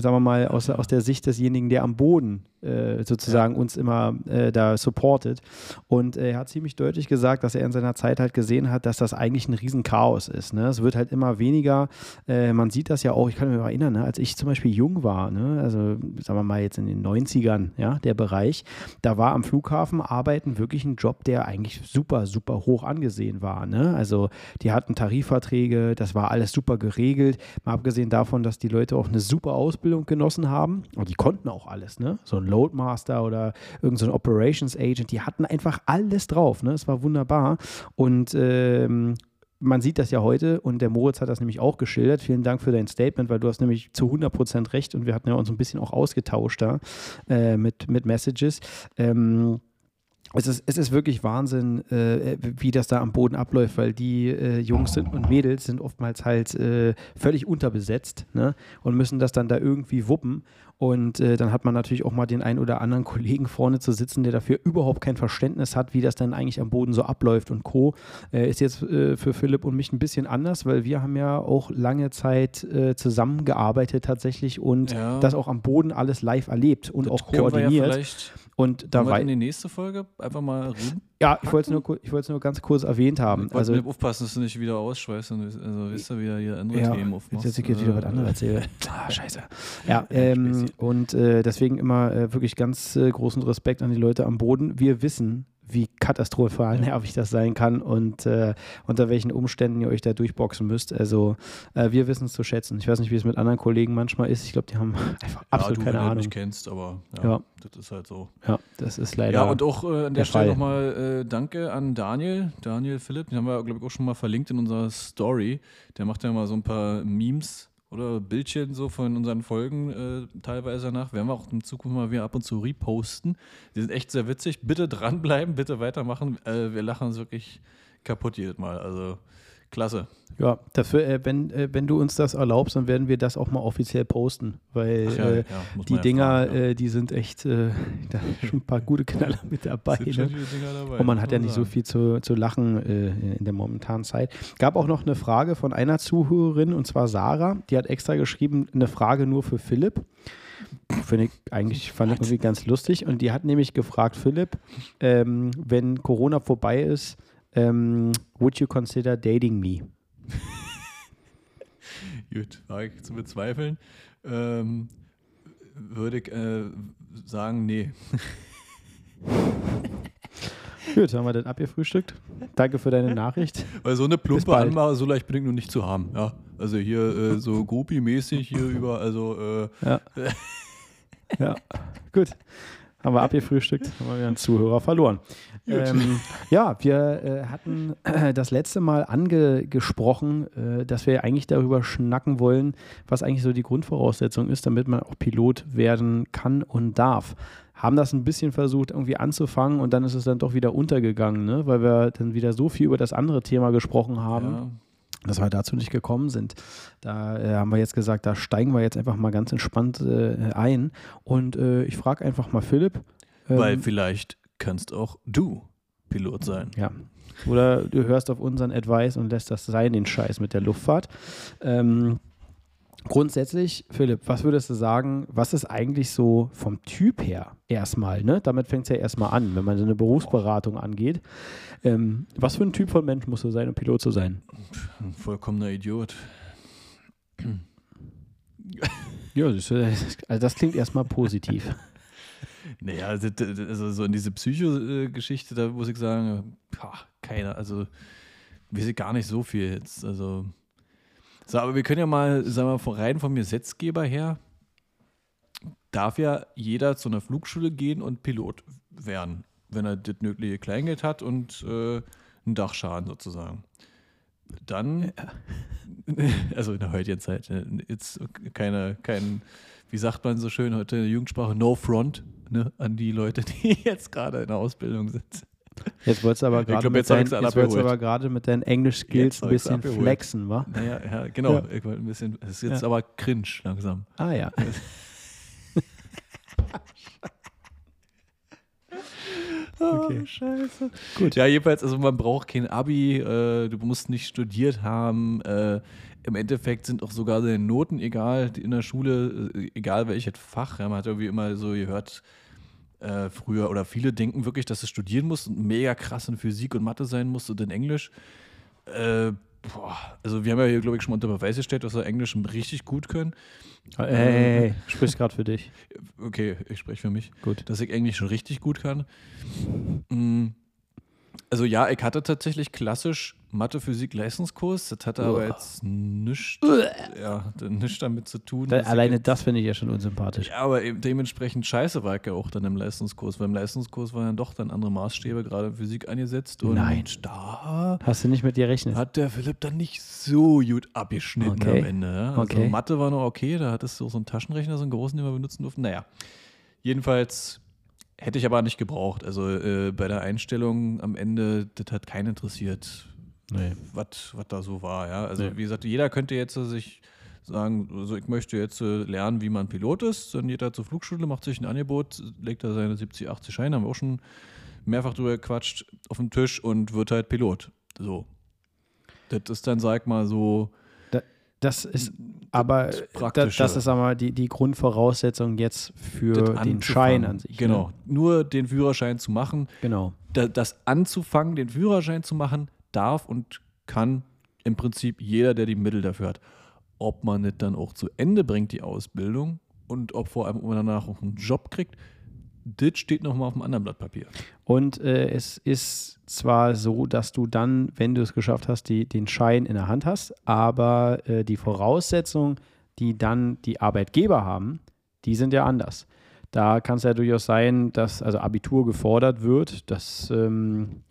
sagen wir mal, aus, aus der Sicht desjenigen, der am Boden sozusagen ja. uns immer da supportet. Und er hat ziemlich deutlich gesagt, dass er in seiner Zeit halt gesehen hat, dass das eigentlich ein Riesenchaos ist. Ne? Es wird halt immer weniger, man sieht das ja auch, ich kann mich erinnern, ne? als ich zum Beispiel jung war, ne? also sagen wir mal jetzt in den 90ern, ja, der Bereich, da war am Flughafen Arbeiten wirklich ein Job, der eigentlich super, super hoch angesehen war. Ne? Also die hatten Tarifverträge, das war alles super geregelt. Mal abgesehen davon, dass die Leute auch eine super Ausbildung genossen haben. Und die konnten auch alles, ne? So ein Loadmaster oder irgendein so Operations Agent, die hatten einfach alles drauf. Ne? Es war wunderbar. Und ähm, man sieht das ja heute und der Moritz hat das nämlich auch geschildert. Vielen Dank für dein Statement, weil du hast nämlich zu 100% recht und wir hatten ja uns ein bisschen auch ausgetauscht da äh, mit, mit Messages. Ähm, es ist, es ist wirklich Wahnsinn, äh, wie das da am Boden abläuft, weil die äh, Jungs sind und Mädels sind oftmals halt äh, völlig unterbesetzt ne? und müssen das dann da irgendwie wuppen. Und äh, dann hat man natürlich auch mal den einen oder anderen Kollegen vorne zu sitzen, der dafür überhaupt kein Verständnis hat, wie das dann eigentlich am Boden so abläuft. Und Co. Äh, ist jetzt äh, für Philipp und mich ein bisschen anders, weil wir haben ja auch lange Zeit äh, zusammengearbeitet tatsächlich und ja. das auch am Boden alles live erlebt und das auch koordiniert. Und da war in die nächste Folge einfach mal rüber. Ja, ich wollte es nur, ich wollte es nur ganz kurz erwähnt haben. Also Also, aufpassen, dass du nicht wieder ausschweißt und also wisst ihr wieder hier andere ja, Themen jetzt aufmachst. ich jetzt wieder was anderes erzähle. Ah, scheiße. Ja, ähm, und äh, deswegen immer äh, wirklich ganz äh, großen Respekt an die Leute am Boden. Wir wissen, wie katastrophal nervig das sein kann und äh, unter welchen Umständen ihr euch da durchboxen müsst. Also äh, wir wissen es zu schätzen. Ich weiß nicht, wie es mit anderen Kollegen manchmal ist. Ich glaube, die haben einfach absolut ja, du, keine wenn du Ahnung. nicht kennst, aber ja, Ja. das ist halt so. Ja, das ist leider. Ja, und auch äh, an der, der Stelle nochmal äh, Danke an Daniel, Daniel Philipp, den haben wir, glaube ich, auch schon mal verlinkt in unserer Story. Der macht ja mal so ein paar Memes oder Bildchen so von unseren Folgen äh, teilweise nach. Werden wir auch in Zukunft mal wieder ab und zu reposten. Die sind echt sehr witzig. Bitte dranbleiben, bitte weitermachen. Äh, wir lachen uns wirklich kaputt jedes Mal. Also klasse. Ja, dafür, äh, wenn, äh, wenn du uns das erlaubst, dann werden wir das auch mal offiziell posten, weil ja, äh, ja, die Dinger, ja. äh, die sind echt, äh, da schon ein paar gute Knaller mit dabei. Ne? dabei, Und man hat ja nicht so sagen. viel zu, zu lachen äh, in der momentanen Zeit. Gab auch noch eine Frage von einer Zuhörerin, und zwar Sarah. Die hat extra geschrieben, eine Frage nur für Philipp. Finde ich eigentlich, fand ich irgendwie ganz lustig. Und die hat nämlich gefragt, Philipp, ähm, wenn Corona vorbei ist, ähm, would you consider dating me? Gut, war ich zu bezweifeln. Ähm, würde ich äh, sagen, nee. Gut, haben wir das abgefrühstückt. Danke für deine Nachricht. Weil so eine plumpe. Anmache, so leicht bin ich nur nicht zu haben. Ja, also hier äh, so Groupie-mäßig hier über, also äh, Ja. ja, gut. Haben wir abgefrühstückt, haben wir wieder einen Zuhörer verloren. Ähm, ja, wir äh, hatten äh, das letzte Mal angesprochen, äh, dass wir eigentlich darüber schnacken wollen, was eigentlich so die Grundvoraussetzung ist, damit man auch Pilot werden kann und darf. Haben das ein bisschen versucht, irgendwie anzufangen und dann ist es dann doch wieder untergegangen, ne? weil wir dann wieder so viel über das andere Thema gesprochen haben ja, dass wir dazu nicht gekommen sind. Da äh, haben wir jetzt gesagt, da steigen wir jetzt einfach mal ganz entspannt äh, ein. Und äh, ich frage einfach mal Philipp. ähm, weil vielleicht kannst auch du Pilot sein. ja. Oder du hörst auf unseren Advice und lässt das sein, den Scheiß mit der Luftfahrt. Ähm, grundsätzlich, Philipp, was würdest du sagen, was ist eigentlich so vom Typ her erstmal, ne? Damit fängt es ja erstmal an, wenn man so eine Berufsberatung angeht. Ähm, was für ein Typ von Mensch musst du sein, um Pilot zu sein? Ein vollkommener Idiot. Ja, das, äh, also das klingt erstmal positiv. Naja, also, also so in diese Psycho-Geschichte, da muss ich sagen, keiner, also weiß ich gar nicht so viel jetzt. Also, so, aber wir können ja mal, sagen wir, von rein vom Gesetzgeber her, darf ja jeder zu einer Flugschule gehen und Pilot werden, wenn er das nötige Kleingeld hat und äh, einen Dachschaden sozusagen. Dann, also in der heutigen Zeit, äh, jetzt keine, kein, wie sagt man so schön heute in der Jugendsprache, no front ne, an die Leute, die jetzt gerade in der Ausbildung sind. Jetzt wolltest du aber gerade mit, deinen- aber gerade mit Englisch-Skills ein bisschen flexen, wa? Naja, ja, genau. Ja. Ich wollte ein bisschen, es ist jetzt Ja. aber cringe langsam. Ah ja. Okay. scheiße. Gut. Ja, jedenfalls, also man braucht kein Abi, äh, du musst nicht studiert haben. Äh, Im Endeffekt sind auch sogar deine Noten egal, in der Schule, äh, egal welches Fach. Ja, man hat irgendwie immer so gehört, äh, früher, oder viele denken wirklich, dass du studieren musst und mega krass in Physik und Mathe sein musst und in Englisch. Äh, boah, also wir haben ja hier, glaube ich, schon mal unter Beweis gestellt, dass wir Englisch richtig gut können. Hey, hey, hey, sprich gerade für dich. Okay, ich spreche für mich. Gut. dass ich Englisch schon richtig gut kann. Mm, Also ja, ich hatte tatsächlich klassisch Mathe, Physik, Leistungskurs. Das hatte aber Uah. jetzt nichts, ja, damit zu tun. Da, alleine jetzt- das finde ich ja schon unsympathisch. Ja, aber eben dementsprechend scheiße war ich ja auch dann im Leistungskurs, weil im Leistungskurs waren dann doch dann andere Maßstäbe, gerade in Physik angesetzt. Und Nein. da Hast du nicht mit dir rechnet? hat der Philipp dann nicht so gut abgeschnitten Okay. am Ende. Ja? Also Okay. Mathe war noch okay, da hattest du auch so einen Taschenrechner, so einen großen, den wir benutzen durften. Naja, jedenfalls hätte ich aber nicht gebraucht. Also äh, bei der Einstellung am Ende, das hat keinen interessiert, Nee. was da so war. Ja? Also Nee. wie gesagt, jeder könnte jetzt äh, sich sagen, also ich möchte jetzt äh, lernen, wie man Pilot ist. Dann geht er zur Flugschule, macht sich ein Angebot, legt da seine 70, 80 Scheine, haben wir auch schon mehrfach drüber gequatscht, auf den Tisch und wird halt Pilot. So. Das ist dann, sag mal, so Da- das ist aber das, das ist aber die, die Grundvoraussetzung jetzt für den Schein an sich. Ne? Genau, ne? nur den Führerschein zu machen. Genau. das anzufangen, den Führerschein zu machen, darf und kann im Prinzip jeder, der die Mittel dafür hat. Ob man nicht dann auch zu Ende bringt, die Ausbildung, und ob vor allem man danach auch einen Job kriegt, das steht nochmal auf einem anderen Blatt Papier. Und äh, es ist zwar so, dass du dann, wenn du es geschafft hast, die, den Schein in der Hand hast, aber äh, die Voraussetzungen, die dann die Arbeitgeber haben, die sind ja anders. Da kann es ja durchaus sein, dass also Abitur gefordert wird. Das ähm,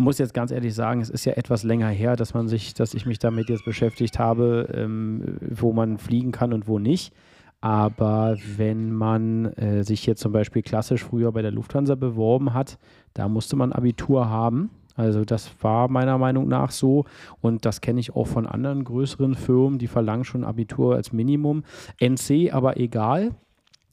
muss jetzt ganz ehrlich sagen, es ist ja etwas länger her, dass man sich, dass ich mich damit jetzt beschäftigt habe, ähm, wo man fliegen kann und wo nicht. Aber wenn man äh, sich jetzt zum Beispiel klassisch früher bei der Lufthansa beworben hat, da musste man Abitur haben. Also das war meiner Meinung nach so und das kenne ich auch von anderen größeren Firmen, die verlangen schon Abitur als Minimum. NC aber egal,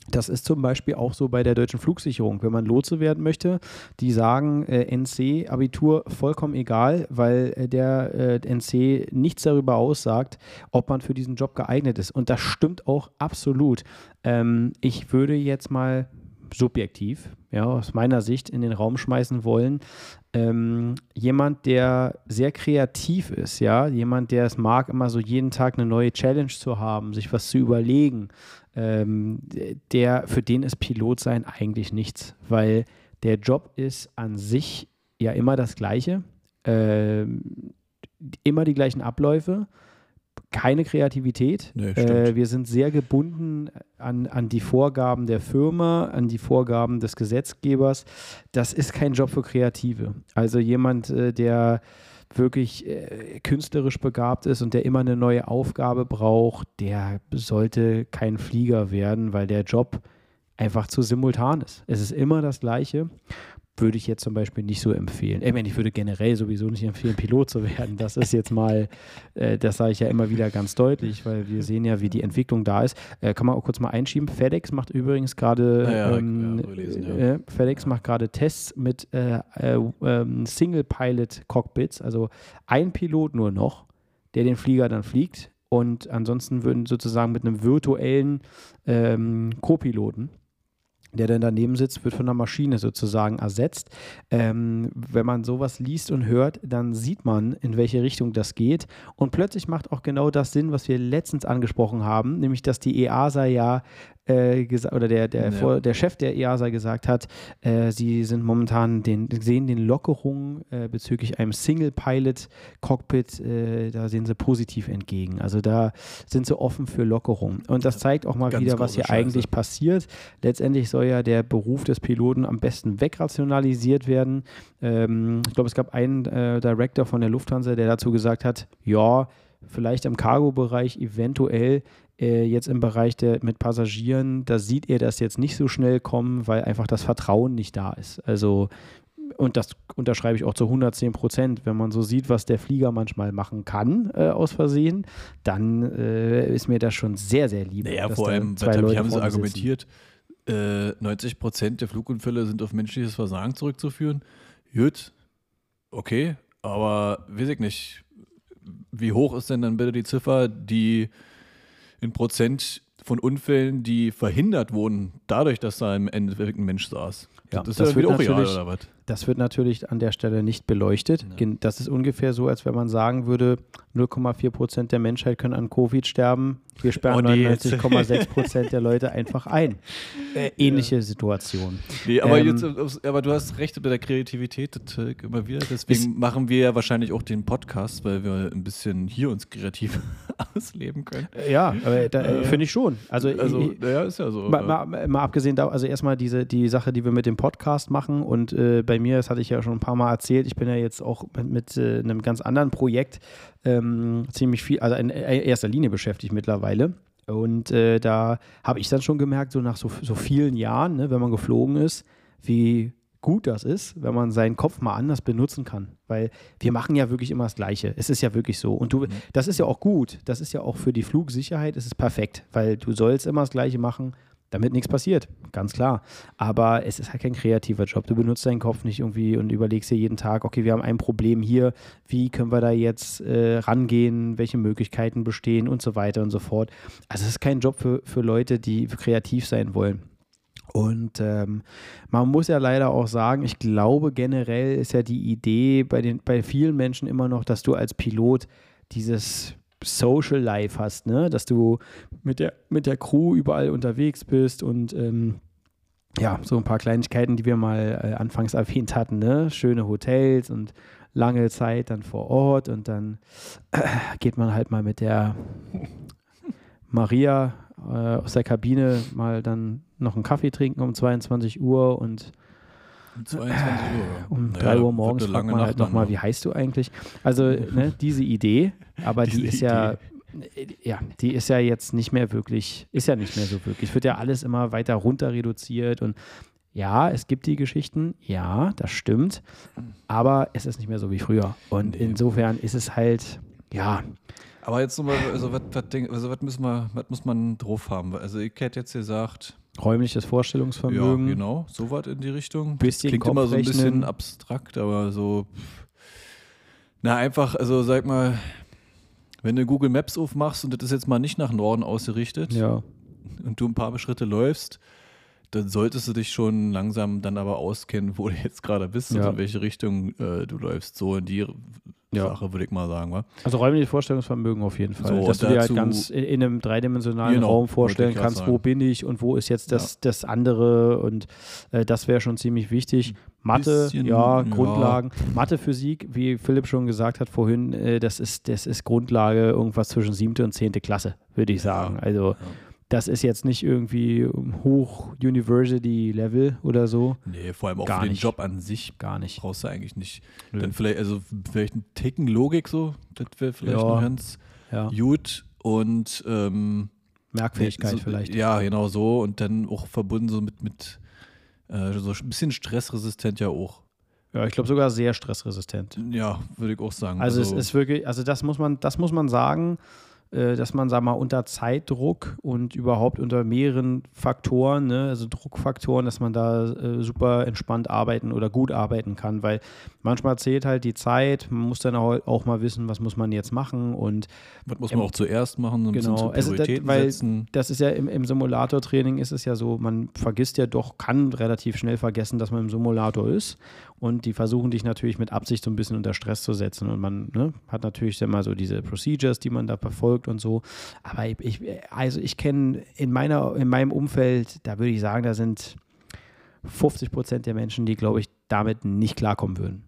das ist zum Beispiel auch so bei der deutschen Flugsicherung. Wenn man Lotse werden möchte, die sagen äh, NC, Abitur vollkommen egal, weil äh, der äh, NC nichts darüber aussagt, ob man für diesen Job geeignet ist. Und das stimmt auch absolut. Ähm, ich würde jetzt mal subjektiv, ja, aus meiner Sicht in den Raum schmeißen wollen. Ähm, jemand, der sehr kreativ ist, ja, jemand, der es mag, immer so jeden Tag eine neue Challenge zu haben, sich was zu überlegen, ähm, der, für den ist Pilot sein eigentlich nichts, weil der Job ist an sich ja immer das Gleiche, ähm, immer die gleichen Abläufe, keine Kreativität. Nee, äh, wir sind sehr gebunden an, an die Vorgaben der Firma, an die Vorgaben des Gesetzgebers. Das ist kein Job für Kreative. Also jemand, äh, der wirklich äh, künstlerisch begabt ist und der immer eine neue Aufgabe braucht, der sollte kein Flieger werden, weil der Job einfach zu simultan ist. Es ist immer das Gleiche würde ich jetzt zum Beispiel nicht so empfehlen. Ich meine, ich würde generell sowieso nicht empfehlen, Pilot zu werden. Das ist jetzt mal, äh, das sage ich ja immer wieder ganz deutlich, weil wir sehen ja, wie die Entwicklung da ist. Äh, kann man auch kurz mal einschieben. FedEx macht übrigens gerade ja, ähm, ja, äh, FedEx macht gerade Tests mit äh, äh, ähm, Single-Pilot-Cockpits, also ein Pilot nur noch, der den Flieger dann fliegt. Und ansonsten würden sozusagen mit einem virtuellen ähm, Co-Piloten der dann daneben sitzt, wird von einer Maschine sozusagen ersetzt. Ähm, wenn man sowas liest und hört, dann sieht man, in welche Richtung das geht. Und plötzlich macht auch genau das Sinn, was wir letztens angesprochen haben, nämlich dass die EASA ja äh, oder der, der, ja. vor, der Chef der EASA gesagt hat, äh, sie sind momentan den, sehen den Lockerungen äh, bezüglich einem Single-Pilot-Cockpit, äh, da sehen sie positiv entgegen. Also da sind sie offen für Lockerungen. Und das zeigt auch mal Ganz wieder, was hier Scheiße. eigentlich passiert. Letztendlich soll ja der Beruf des Piloten am besten wegrationalisiert werden. Ähm, ich glaube, es gab einen äh, Director von der Lufthansa, der dazu gesagt hat, ja, vielleicht im Cargo-Bereich eventuell äh, jetzt im Bereich der mit Passagieren, da sieht er das jetzt nicht so schnell kommen, weil einfach das Vertrauen nicht da ist. Also und das unterschreibe ich auch zu 110 Prozent. Wenn man so sieht, was der Flieger manchmal machen kann äh, aus Versehen, dann äh, ist mir das schon sehr, sehr lieb. Naja, vor allem, zwei Leute haben sie argumentiert, äh, 90 Prozent der Flugunfälle sind auf menschliches Versagen zurückzuführen. Gut, okay, aber weiß ich nicht, wie hoch ist denn dann bitte die Ziffer, die in Prozent von Unfällen, die verhindert wurden, dadurch, dass da im Endeffekt ein Mensch saß. Ja, das, das, wird auch real, oder was? Das wird natürlich an der Stelle nicht beleuchtet. Ja. Das ist ungefähr so, als wenn man sagen würde, 0,4 Prozent der Menschheit können an Covid sterben. Wir sperren oh, 99,6 Prozent der Leute einfach ein. Äh, ähnliche ja. Situation. Nee, aber, ähm, jetzt, aber du hast recht mit der Kreativität das, äh, immer wieder. Deswegen machen wir ja wahrscheinlich auch den Podcast, weil wir ein bisschen hier uns kreativ ausleben können. Ja, äh, finde ich schon. Also, also ich, ja, ist ja so. Mal, mal, mal abgesehen da, also erstmal diese die Sache, die wir mit dem Podcast machen und äh, bei mir, das hatte ich ja schon ein paar Mal erzählt, ich bin ja jetzt auch mit, mit äh, einem ganz anderen Projekt ähm, ziemlich viel, also in erster Linie beschäftigt mittlerweile. Und äh, da habe ich dann schon gemerkt, so nach so, so vielen Jahren, ne, wenn man geflogen ist, wie gut das ist, wenn man seinen Kopf mal anders benutzen kann. Weil wir machen ja wirklich immer das Gleiche. Es ist ja wirklich so. Und du, mhm. das ist ja auch gut. Das ist ja auch für die Flugsicherheit, ist es perfekt, weil du sollst immer das Gleiche machen damit nichts passiert, ganz klar. Aber es ist halt kein kreativer Job. Du benutzt deinen Kopf nicht irgendwie und überlegst dir jeden Tag, okay, wir haben ein Problem hier, wie können wir da jetzt äh, rangehen, welche Möglichkeiten bestehen und so weiter und so fort. Also es ist kein Job für, für Leute, die kreativ sein wollen. Und ähm, man muss ja leider auch sagen, ich glaube generell ist ja die Idee bei, den, bei vielen Menschen immer noch, dass du als Pilot dieses Social Life hast, ne? dass du mit der, mit der Crew überall unterwegs bist und ähm, ja, so ein paar Kleinigkeiten, die wir mal äh, anfangs erwähnt hatten, ne? schöne Hotels und lange Zeit dann vor Ort und dann äh, geht man halt mal mit der Maria äh, aus der Kabine mal dann noch einen Kaffee trinken um 22 Uhr und 22 Uhr. Um naja, 3 Uhr morgens fragt man halt nochmal, wie heißt du eigentlich? Also ne, diese Idee, aber diese die ist ja, ja, die ist ja jetzt nicht mehr wirklich, ist ja nicht mehr so wirklich. Wird ja alles immer weiter runter reduziert und ja, es gibt die Geschichten, ja, das stimmt, aber es ist nicht mehr so wie früher. Und nee. insofern ist es halt, ja. Aber jetzt nochmal, also was, also was, müssen wir, was muss man drauf haben? Also ich hätte jetzt gesagt, Räumliches Vorstellungsvermögen. Ja, genau, so was in die Richtung. Bisschen Klingt immer so ein bisschen abstrakt, aber so. Na, einfach, also sag mal, wenn du Google Maps aufmachst und das ist jetzt mal nicht nach Norden ausgerichtet ja. und du ein paar Schritte läufst, dann solltest du dich schon langsam dann aber auskennen, wo du jetzt gerade bist ja. und in welche Richtung äh, du läufst. So in die ja. Sache, würde ich mal sagen. Wa? Also räumliches Vorstellungsvermögen auf jeden Fall. So, dass du dir halt ganz in, in einem dreidimensionalen genau, Raum vorstellen kannst, wo bin ich und wo ist jetzt das, ja. das andere und äh, das wäre schon ziemlich wichtig. Mathe, Bisschen, ja, Grundlagen. Ja. Mathe, Physik, wie Philipp schon gesagt hat vorhin, äh, das, ist, das ist Grundlage irgendwas zwischen siebte und zehnte Klasse, würde ich sagen. Also das ist jetzt nicht irgendwie hoch University-Level oder so. Nee, vor allem auch Gar für den nicht. Job an sich Gar nicht. brauchst du eigentlich nicht. Nö. Dann vielleicht, also vielleicht ein Ticken Logik so, das wäre vielleicht ja. ganz ja. gut und ähm, Merkfähigkeit so, vielleicht. Ja, genau so und dann auch verbunden so mit, mit äh, so ein bisschen stressresistent ja auch. Ja, ich glaube sogar sehr stressresistent. Ja, würde ich auch sagen. Also, also, es ist wirklich, also das muss man, das muss man sagen. Äh, dass man, sag mal, unter Zeitdruck und überhaupt unter mehreren Faktoren, ne, also Druckfaktoren, dass man da äh, super entspannt arbeiten oder gut arbeiten kann, weil manchmal zählt halt die Zeit, man muss dann auch, mal wissen, was muss man jetzt machen und was muss man ähm, auch zuerst machen, so ein genau, bisschen also das, weil setzen. das ist ja im, im Simulator-Training ist es ja so, man vergisst ja doch, kann relativ schnell vergessen, dass man im Simulator ist. Und die versuchen dich natürlich mit Absicht so ein bisschen unter Stress zu setzen. Und man ne, hat natürlich immer so diese Procedures, die man da verfolgt und so. Aber ich, also ich kenne in meiner, in meinem Umfeld, da würde ich sagen, da sind 50 Prozent der Menschen, die, glaube ich, damit nicht klarkommen würden.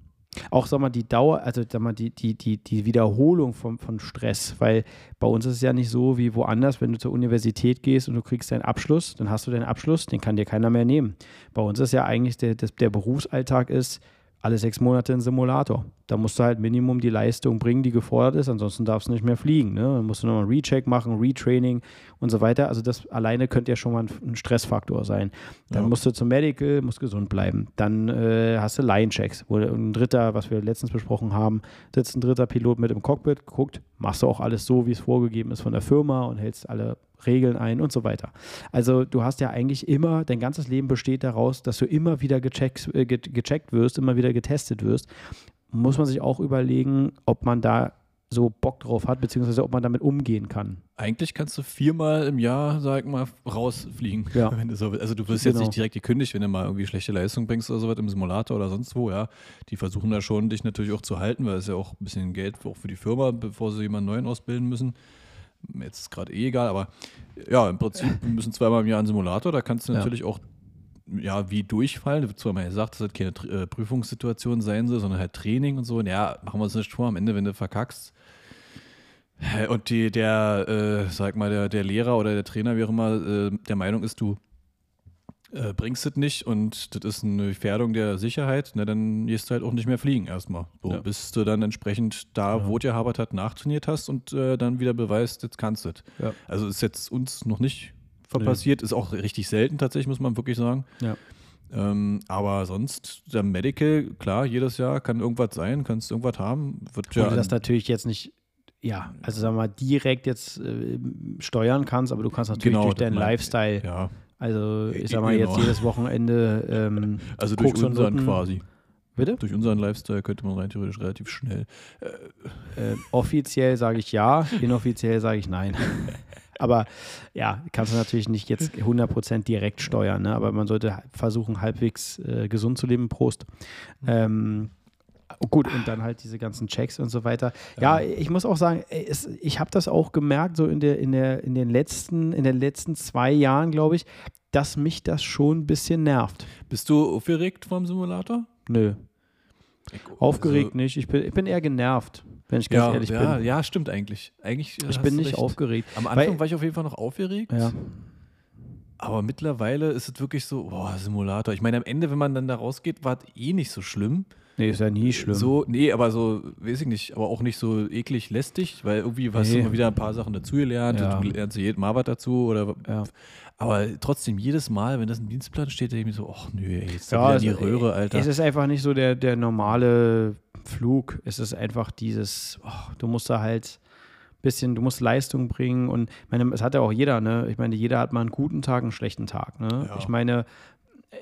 Auch, sag mal, die Dauer, also sag mal, die, die, die, die Wiederholung von, von Stress, weil bei uns ist es ja nicht so wie woanders, wenn du zur Universität gehst und du kriegst deinen Abschluss, dann hast du deinen Abschluss, den kann dir keiner mehr nehmen. Bei uns ist ja eigentlich der, der, der Berufsalltag ist, alle sechs Monate ein Simulator. Da musst du halt Minimum die Leistung bringen, die gefordert ist, ansonsten darfst du nicht mehr fliegen. Ne? Dann musst du nochmal einen Recheck machen, Retraining und so weiter. Also das alleine könnte ja schon mal ein Stressfaktor sein. Dann ja. musst du zum Medical, musst gesund bleiben. Dann äh, hast du Line-Checks, wo ein dritter, was wir letztens besprochen haben, sitzt ein dritter Pilot mit im Cockpit, guckt, machst du auch alles so, wie es vorgegeben ist von der Firma und hältst alle Regeln ein und so weiter. Also du hast ja eigentlich immer, dein ganzes Leben besteht daraus, dass du immer wieder gecheckt, äh, gecheckt wirst, immer wieder getestet wirst. Muss man sich auch überlegen, ob man da so Bock drauf hat, beziehungsweise ob man damit umgehen kann. Eigentlich kannst du viermal im Jahr, sag mal, rausfliegen. Ja. Wenn du so, also du wirst genau. jetzt nicht direkt gekündigt, wenn du mal irgendwie schlechte Leistung bringst oder sowas im Simulator oder sonst wo, ja. Die versuchen da schon, dich natürlich auch zu halten, weil es ja auch ein bisschen Geld auch für die Firma, bevor sie jemanden neuen ausbilden müssen. Jetzt ist gerade eh egal, aber ja, im Prinzip wir müssen zweimal im Jahr einen Simulator, da kannst du ja. natürlich auch ja, wie durchfallen. Da wird zwar mal gesagt, dass das keine äh, Prüfungssituation sein soll, sondern halt Training und so. Und ja, machen wir uns nicht vor, am Ende, wenn du verkackst. Und die, der, äh, sag mal, der, der Lehrer oder der Trainer, wie auch immer, äh, der Meinung ist, du äh, bringst es nicht und das ist eine Gefährdung der Sicherheit, ne, dann gehst du halt auch nicht mehr fliegen erstmal. So, ja. Bis du dann entsprechend da, ja. wo dir Habert hat, nachtrainiert hast und äh, dann wieder beweist, jetzt kannst du es. Ja. Also ist jetzt uns noch nicht nee. passiert, ist auch richtig selten tatsächlich, muss man wirklich sagen. Ja. Ähm, aber sonst, der Medical, klar, jedes Jahr kann irgendwas sein, kannst irgendwas haben. Wird ja du das natürlich jetzt nicht ja, also sagen wir mal, direkt jetzt äh, steuern kannst, aber du kannst natürlich genau, durch deinen Lifestyle ja Also ich sag mal jetzt Genau. jedes Wochenende. Ähm, Also durch Koks und unseren quasi. bitte? Durch unseren Lifestyle könnte man rein theoretisch relativ schnell. Äh, offiziell sage ich ja, inoffiziell sage ich nein. Aber ja, kannst du natürlich nicht jetzt 100% direkt steuern, ne? aber man sollte versuchen, halbwegs äh, gesund zu leben. Prost. Ähm, gut, und dann halt diese ganzen Checks und so weiter. Ja, ich muss auch sagen, ey, es, ich habe das auch gemerkt, so in, der, in, der, in, den letzten, in den letzten zwei Jahren, glaube ich, dass mich das schon ein bisschen nervt. Bist du aufgeregt vom Simulator? Nö, aufgeregt Also, nicht. Ich bin, ich bin eher genervt, wenn ich ganz ja, ehrlich ja, bin. ja, stimmt eigentlich. Eigentlich Ich hast bin nicht recht. aufgeregt. Am Anfang Weil- war ich auf jeden Fall noch aufgeregt. Ja. Aber mittlerweile ist es wirklich so, boah, Simulator. Ich meine, am Ende, wenn man dann da rausgeht, war es eh nicht so schlimm. Nee, ist ja nie schlimm. So, nee, aber so, weiß ich nicht, aber auch nicht so eklig lästig, weil irgendwie hast Nee. du immer wieder ein paar Sachen dazugelernt. Ja. Du lernst jedes Mal was dazu. Oder, Ja. Aber trotzdem, jedes Mal, wenn das im Dienstplan steht, denke ich mir so, ach nö, ey, jetzt Ja, wieder die Röhre, Alter. Es ist einfach nicht so der, der normale Flug. Es ist einfach dieses, oh, du musst da halt ein bisschen, du musst Leistung bringen und ich meine, es hat ja auch jeder, ne? Ich meine, jeder hat mal einen guten Tag, einen schlechten Tag, ne? Ja. Ich meine, äh,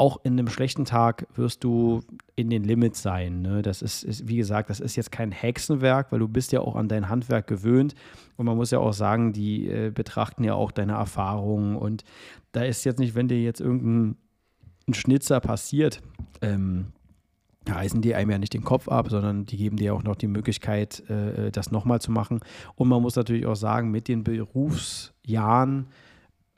auch in einem schlechten Tag wirst du in den Limits sein. Ne? Das ist, ist, wie gesagt, das ist jetzt kein Hexenwerk, weil du bist ja auch an dein Handwerk gewöhnt. Und man muss ja auch sagen, die äh, betrachten ja auch deine Erfahrungen. Und da ist jetzt nicht, wenn dir jetzt irgendein ein Schnitzer passiert, ähm, reißen die einem ja nicht den Kopf ab, sondern die geben dir auch noch die Möglichkeit, äh, das nochmal zu machen. Und man muss natürlich auch sagen, mit den Berufsjahren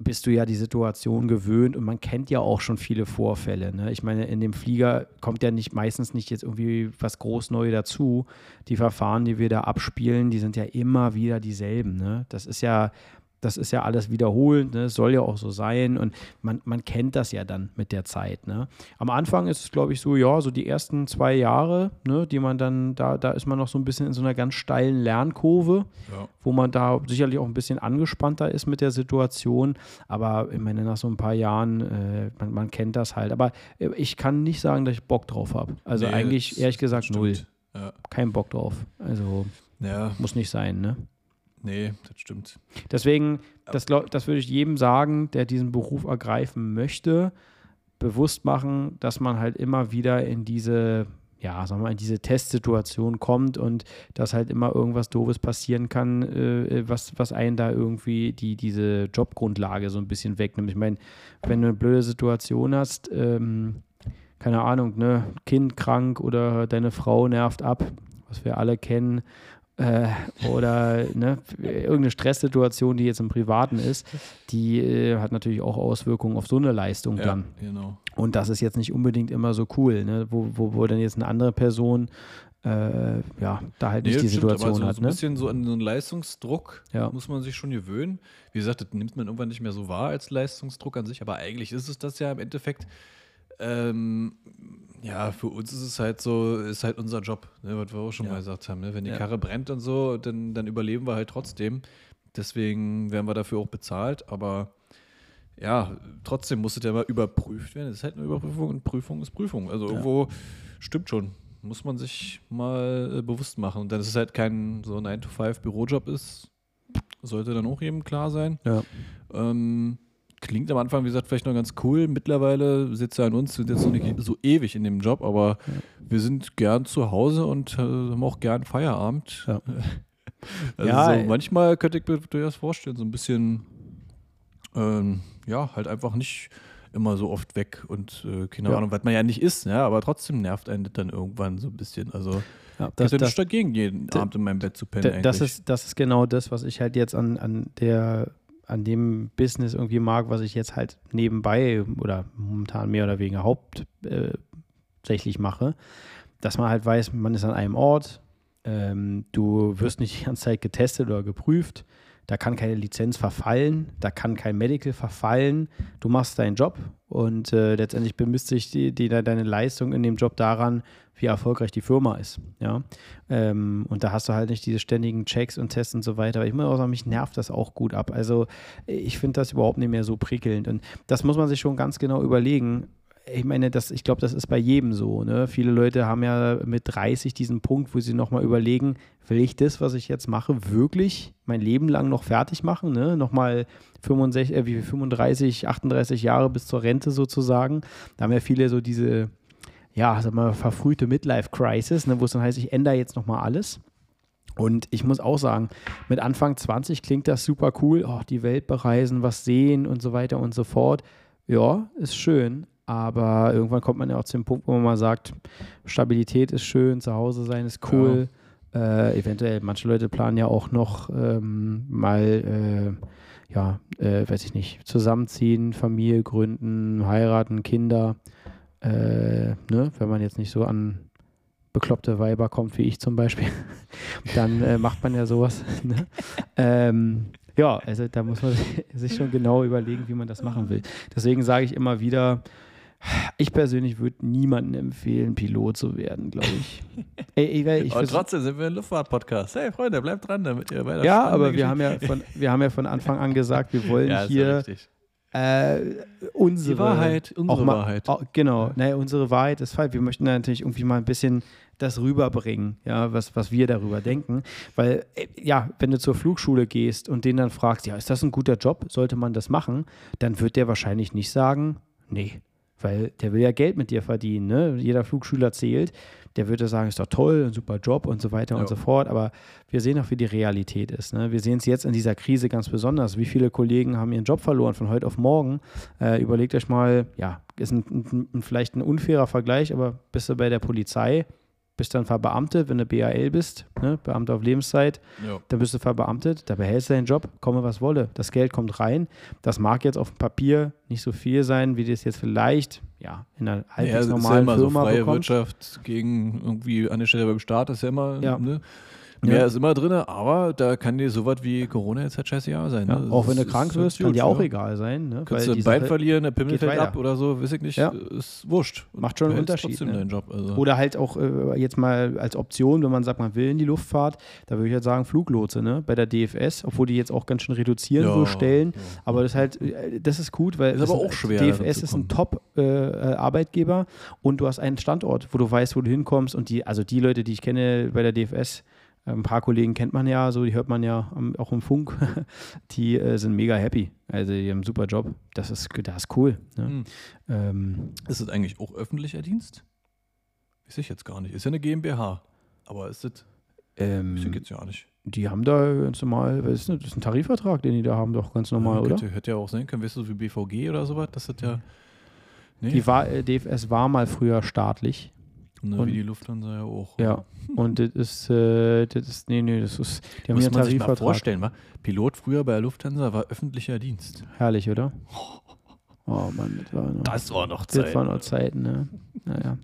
bist du ja die Situation gewöhnt und man kennt ja auch schon viele Vorfälle. Ne? Ich meine, in dem Flieger kommt ja nicht meistens nicht jetzt irgendwie was groß neu dazu. Die Verfahren, die wir da abspielen, die sind ja immer wieder dieselben. Ne? Das ist ja, das ist ja alles wiederholend, ne? soll ja auch so sein und man, man kennt das ja dann mit der Zeit. Ne? Am Anfang ist es, glaube ich, so, ja, so die ersten zwei Jahre, ne, die man dann, da, da ist man noch so ein bisschen in so einer ganz steilen Lernkurve ja. wo man da sicherlich auch ein bisschen angespannter ist mit der Situation. Aber ich meine, nach so ein paar Jahren, äh, man, man kennt das halt. Aber äh, ich kann nicht sagen, dass ich Bock drauf habe. Also Nee, eigentlich ehrlich gesagt stimmt. null. Ja. Kein Bock drauf. Also ja, muss nicht sein, ne? Nee, das stimmt. Deswegen, das, glaub- das würde ich jedem sagen, der diesen Beruf ergreifen möchte, bewusst machen, dass man halt immer wieder in diese, ja, sagen wir mal, in diese Testsituation kommt und dass halt immer irgendwas Doofes passieren kann, äh, was, was einen da irgendwie die, diese Jobgrundlage so ein bisschen wegnimmt. Ich meine, wenn du eine blöde Situation hast, ähm, keine Ahnung, ne, Kind krank oder deine Frau nervt ab, was wir alle kennen, äh, oder ne, irgendeine Stresssituation, die jetzt im Privaten ist, die äh, hat natürlich auch Auswirkungen auf so eine Leistung Ja, dann. genau. Und das ist jetzt nicht unbedingt immer so cool, ne? wo, wo, wo dann jetzt eine andere Person äh, ja, da halt nicht Nee, die das stimmt, aber Situation so, hat. so ein Ne? bisschen so an so einen Leistungsdruck Ja. muss man sich schon gewöhnen. Wie gesagt, das nimmt man irgendwann nicht mehr so wahr als Leistungsdruck an sich, aber eigentlich ist es das ja im Endeffekt. Ähm, ja, für uns ist es halt so, ist halt unser Job, ne, was wir auch schon Ja. mal gesagt haben. Ne? Wenn die Ja. Karre brennt und so, dann, dann überleben wir halt trotzdem. Deswegen werden wir dafür auch bezahlt, aber ja, trotzdem muss es ja mal überprüft werden. Es ist halt eine Überprüfung und Prüfung ist Prüfung. Also irgendwo stimmt schon. Muss man sich mal äh, bewusst machen. Und dass es halt kein so 9-to-5-Bürojob ist, sollte dann auch jedem klar sein. Ja. Ähm, klingt am Anfang, wie gesagt, vielleicht noch ganz cool. Mittlerweile sitzt er an uns, sind jetzt noch nicht so ewig in dem Job, aber wir sind gern zu Hause und äh, haben auch gern Feierabend. Ja. Also Ja, so manchmal könnte ich mir durchaus vorstellen, so ein bisschen, ähm, ja, halt einfach nicht immer so oft weg und äh, keine Ja. Ahnung, was man ja nicht ist, ja, aber trotzdem nervt einen das dann irgendwann so ein bisschen. Also Ja, das, das, nichts dagegen, jeden Abend in meinem Bett zu pennen eigentlich. Das ist, das ist genau das, was ich halt jetzt an, an der an dem Business irgendwie mag, was ich jetzt halt nebenbei oder momentan mehr oder weniger hauptsächlich mache, dass man halt weiß, man ist an einem Ort, ähm, du wirst nicht die ganze Zeit getestet oder geprüft, da kann keine Lizenz verfallen, da kann kein Medical verfallen, du machst deinen Job und äh, letztendlich bemisst sich die, die, deine Leistung in dem Job daran, wie erfolgreich die Firma ist. Ja? Ähm, und da hast du halt nicht diese ständigen Checks und Tests und so weiter. Aber ich muss auch sagen, mich nervt das auch gut ab. Also ich finde das überhaupt nicht mehr so prickelnd. Und das muss man sich schon ganz genau überlegen. Ich meine, das, ich glaube, das ist bei jedem so. Ne? Viele Leute haben ja mit 30 diesen Punkt, wo sie nochmal überlegen, will ich das, was ich jetzt mache, wirklich mein Leben lang noch fertig machen? Ne? Nochmal 65, äh, wie 35, 38 Jahre bis zur Rente sozusagen. Da haben ja viele so diese, ja, sag mal, verfrühte Midlife-Crisis, ne? wo es dann heißt, ich ändere jetzt nochmal alles. Und ich muss auch sagen, mit Anfang 20 klingt das super cool. Oh, die Welt bereisen, was sehen und so weiter und so fort. Ja, ist schön. Aber irgendwann kommt man ja auch zu dem Punkt, wo man mal sagt, Stabilität ist schön, zu Hause sein ist cool. Ja. Äh, eventuell, manche Leute planen ja auch noch ähm, mal, äh, ja, äh, weiß ich nicht, zusammenziehen, Familie gründen, heiraten, Kinder. Äh, ne? Wenn man jetzt nicht so an bekloppte Weiber kommt, wie ich zum Beispiel, dann äh, macht man ja sowas. Ne? Ähm, ja, also da muss man sich schon genau überlegen, wie man das machen will. Deswegen sage ich immer wieder, ich persönlich würde niemandem empfehlen, Pilot zu werden, glaube ich. Ey, ich, ich und trotzdem sind wir ein Luftfahrt-Podcast. Hey Freunde, bleibt dran, damit ihr weiter Ja, aber wir haben ja, von, wir haben ja von Anfang an gesagt, wir wollen ja, hier äh, unsere Die Wahrheit, unsere mal, Wahrheit. Auch, genau, ja. naja, unsere Wahrheit ist falsch. Wir möchten natürlich irgendwie mal ein bisschen das rüberbringen, ja, was, was wir darüber denken. Weil, äh, ja, wenn du zur Flugschule gehst und den dann fragst, ja, ist das ein guter Job? Sollte man das machen? Dann wird der wahrscheinlich nicht sagen, nee, weil der will ja Geld mit dir verdienen. Ne? Jeder Flugschüler zählt. Der würde sagen, ist doch toll, ein super Job und so weiter ja. und so fort. Aber wir sehen auch, wie die Realität ist. Ne? Wir sehen es jetzt in dieser Krise ganz besonders. Wie viele Kollegen haben ihren Job verloren von heute auf morgen? Äh, überlegt euch mal, ja, ist ein, ein, vielleicht ein unfairer Vergleich, aber bist du bei der Polizei, bist dann verbeamtet, wenn du BAL bist, ne, Beamter auf Lebenszeit, ja. dann bist du verbeamtet, da behältst du deinen Job, komme was wolle. Das Geld kommt rein. Das mag jetzt auf dem Papier nicht so viel sein, wie das jetzt vielleicht ja, in einer halbwegs ja, normalen ist ja immer Firma so freie bekommst. Wirtschaft gegen irgendwie eine Stelle beim Staat, ist ja immer, ja. Ne? Ja. ist immer drin, aber da kann dir sowas wie Corona jetzt halt scheißegal sein. Ne? Ja, auch wenn du krank wirst, kann dir auch egal sein. Ne? Kannst du ein Bein verlieren, der Pimmel fällt ab oder so, weiß ich nicht, ja. ist wurscht. Macht schon einen Unterschied. Ne? Job, also. Oder halt auch äh, jetzt mal als Option, wenn man sagt, man will in die Luftfahrt, da würde ich halt sagen Fluglotse ne? bei der DFS, obwohl die jetzt auch ganz schön reduzieren, so Stellen. Aber das ist halt, äh, das ist gut, weil ist aber auch schwer, DFS ist ein Top-Arbeitgeber äh, und du hast einen Standort, wo du weißt, wo du hinkommst und die, also die Leute, die ich kenne bei der DFS, ein paar Kollegen kennt man ja, so die hört man ja auch im Funk. Die äh, sind mega happy. Also die haben einen super Job. Das ist, das ist cool. Ne? Mhm. Ähm, ist das eigentlich auch öffentlicher Dienst? Weiß ich jetzt gar nicht. Ist ja eine GmbH. Aber ist das. Ähm, ich jetzt ja nicht. Die haben da ganz normal, was ist das? das ist ein Tarifvertrag, den die da haben, doch ganz normal, ja, könnte, oder? Hätte ja auch sein können, weißt du, wie BVG oder sowas, das hat ja. Nee. Die war, äh, DFS war mal früher staatlich. Ne, und, wie die Lufthansa ja auch. Ja, und das ist, äh, das ist, nee, nee, das ist, die haben Muss man sich mal vorstellen, wa? Pilot früher bei der Lufthansa war öffentlicher Dienst. Herrlich, oder? Oh Mann, das war noch, das war noch Zeiten. Das war noch Zeiten, ne? Naja.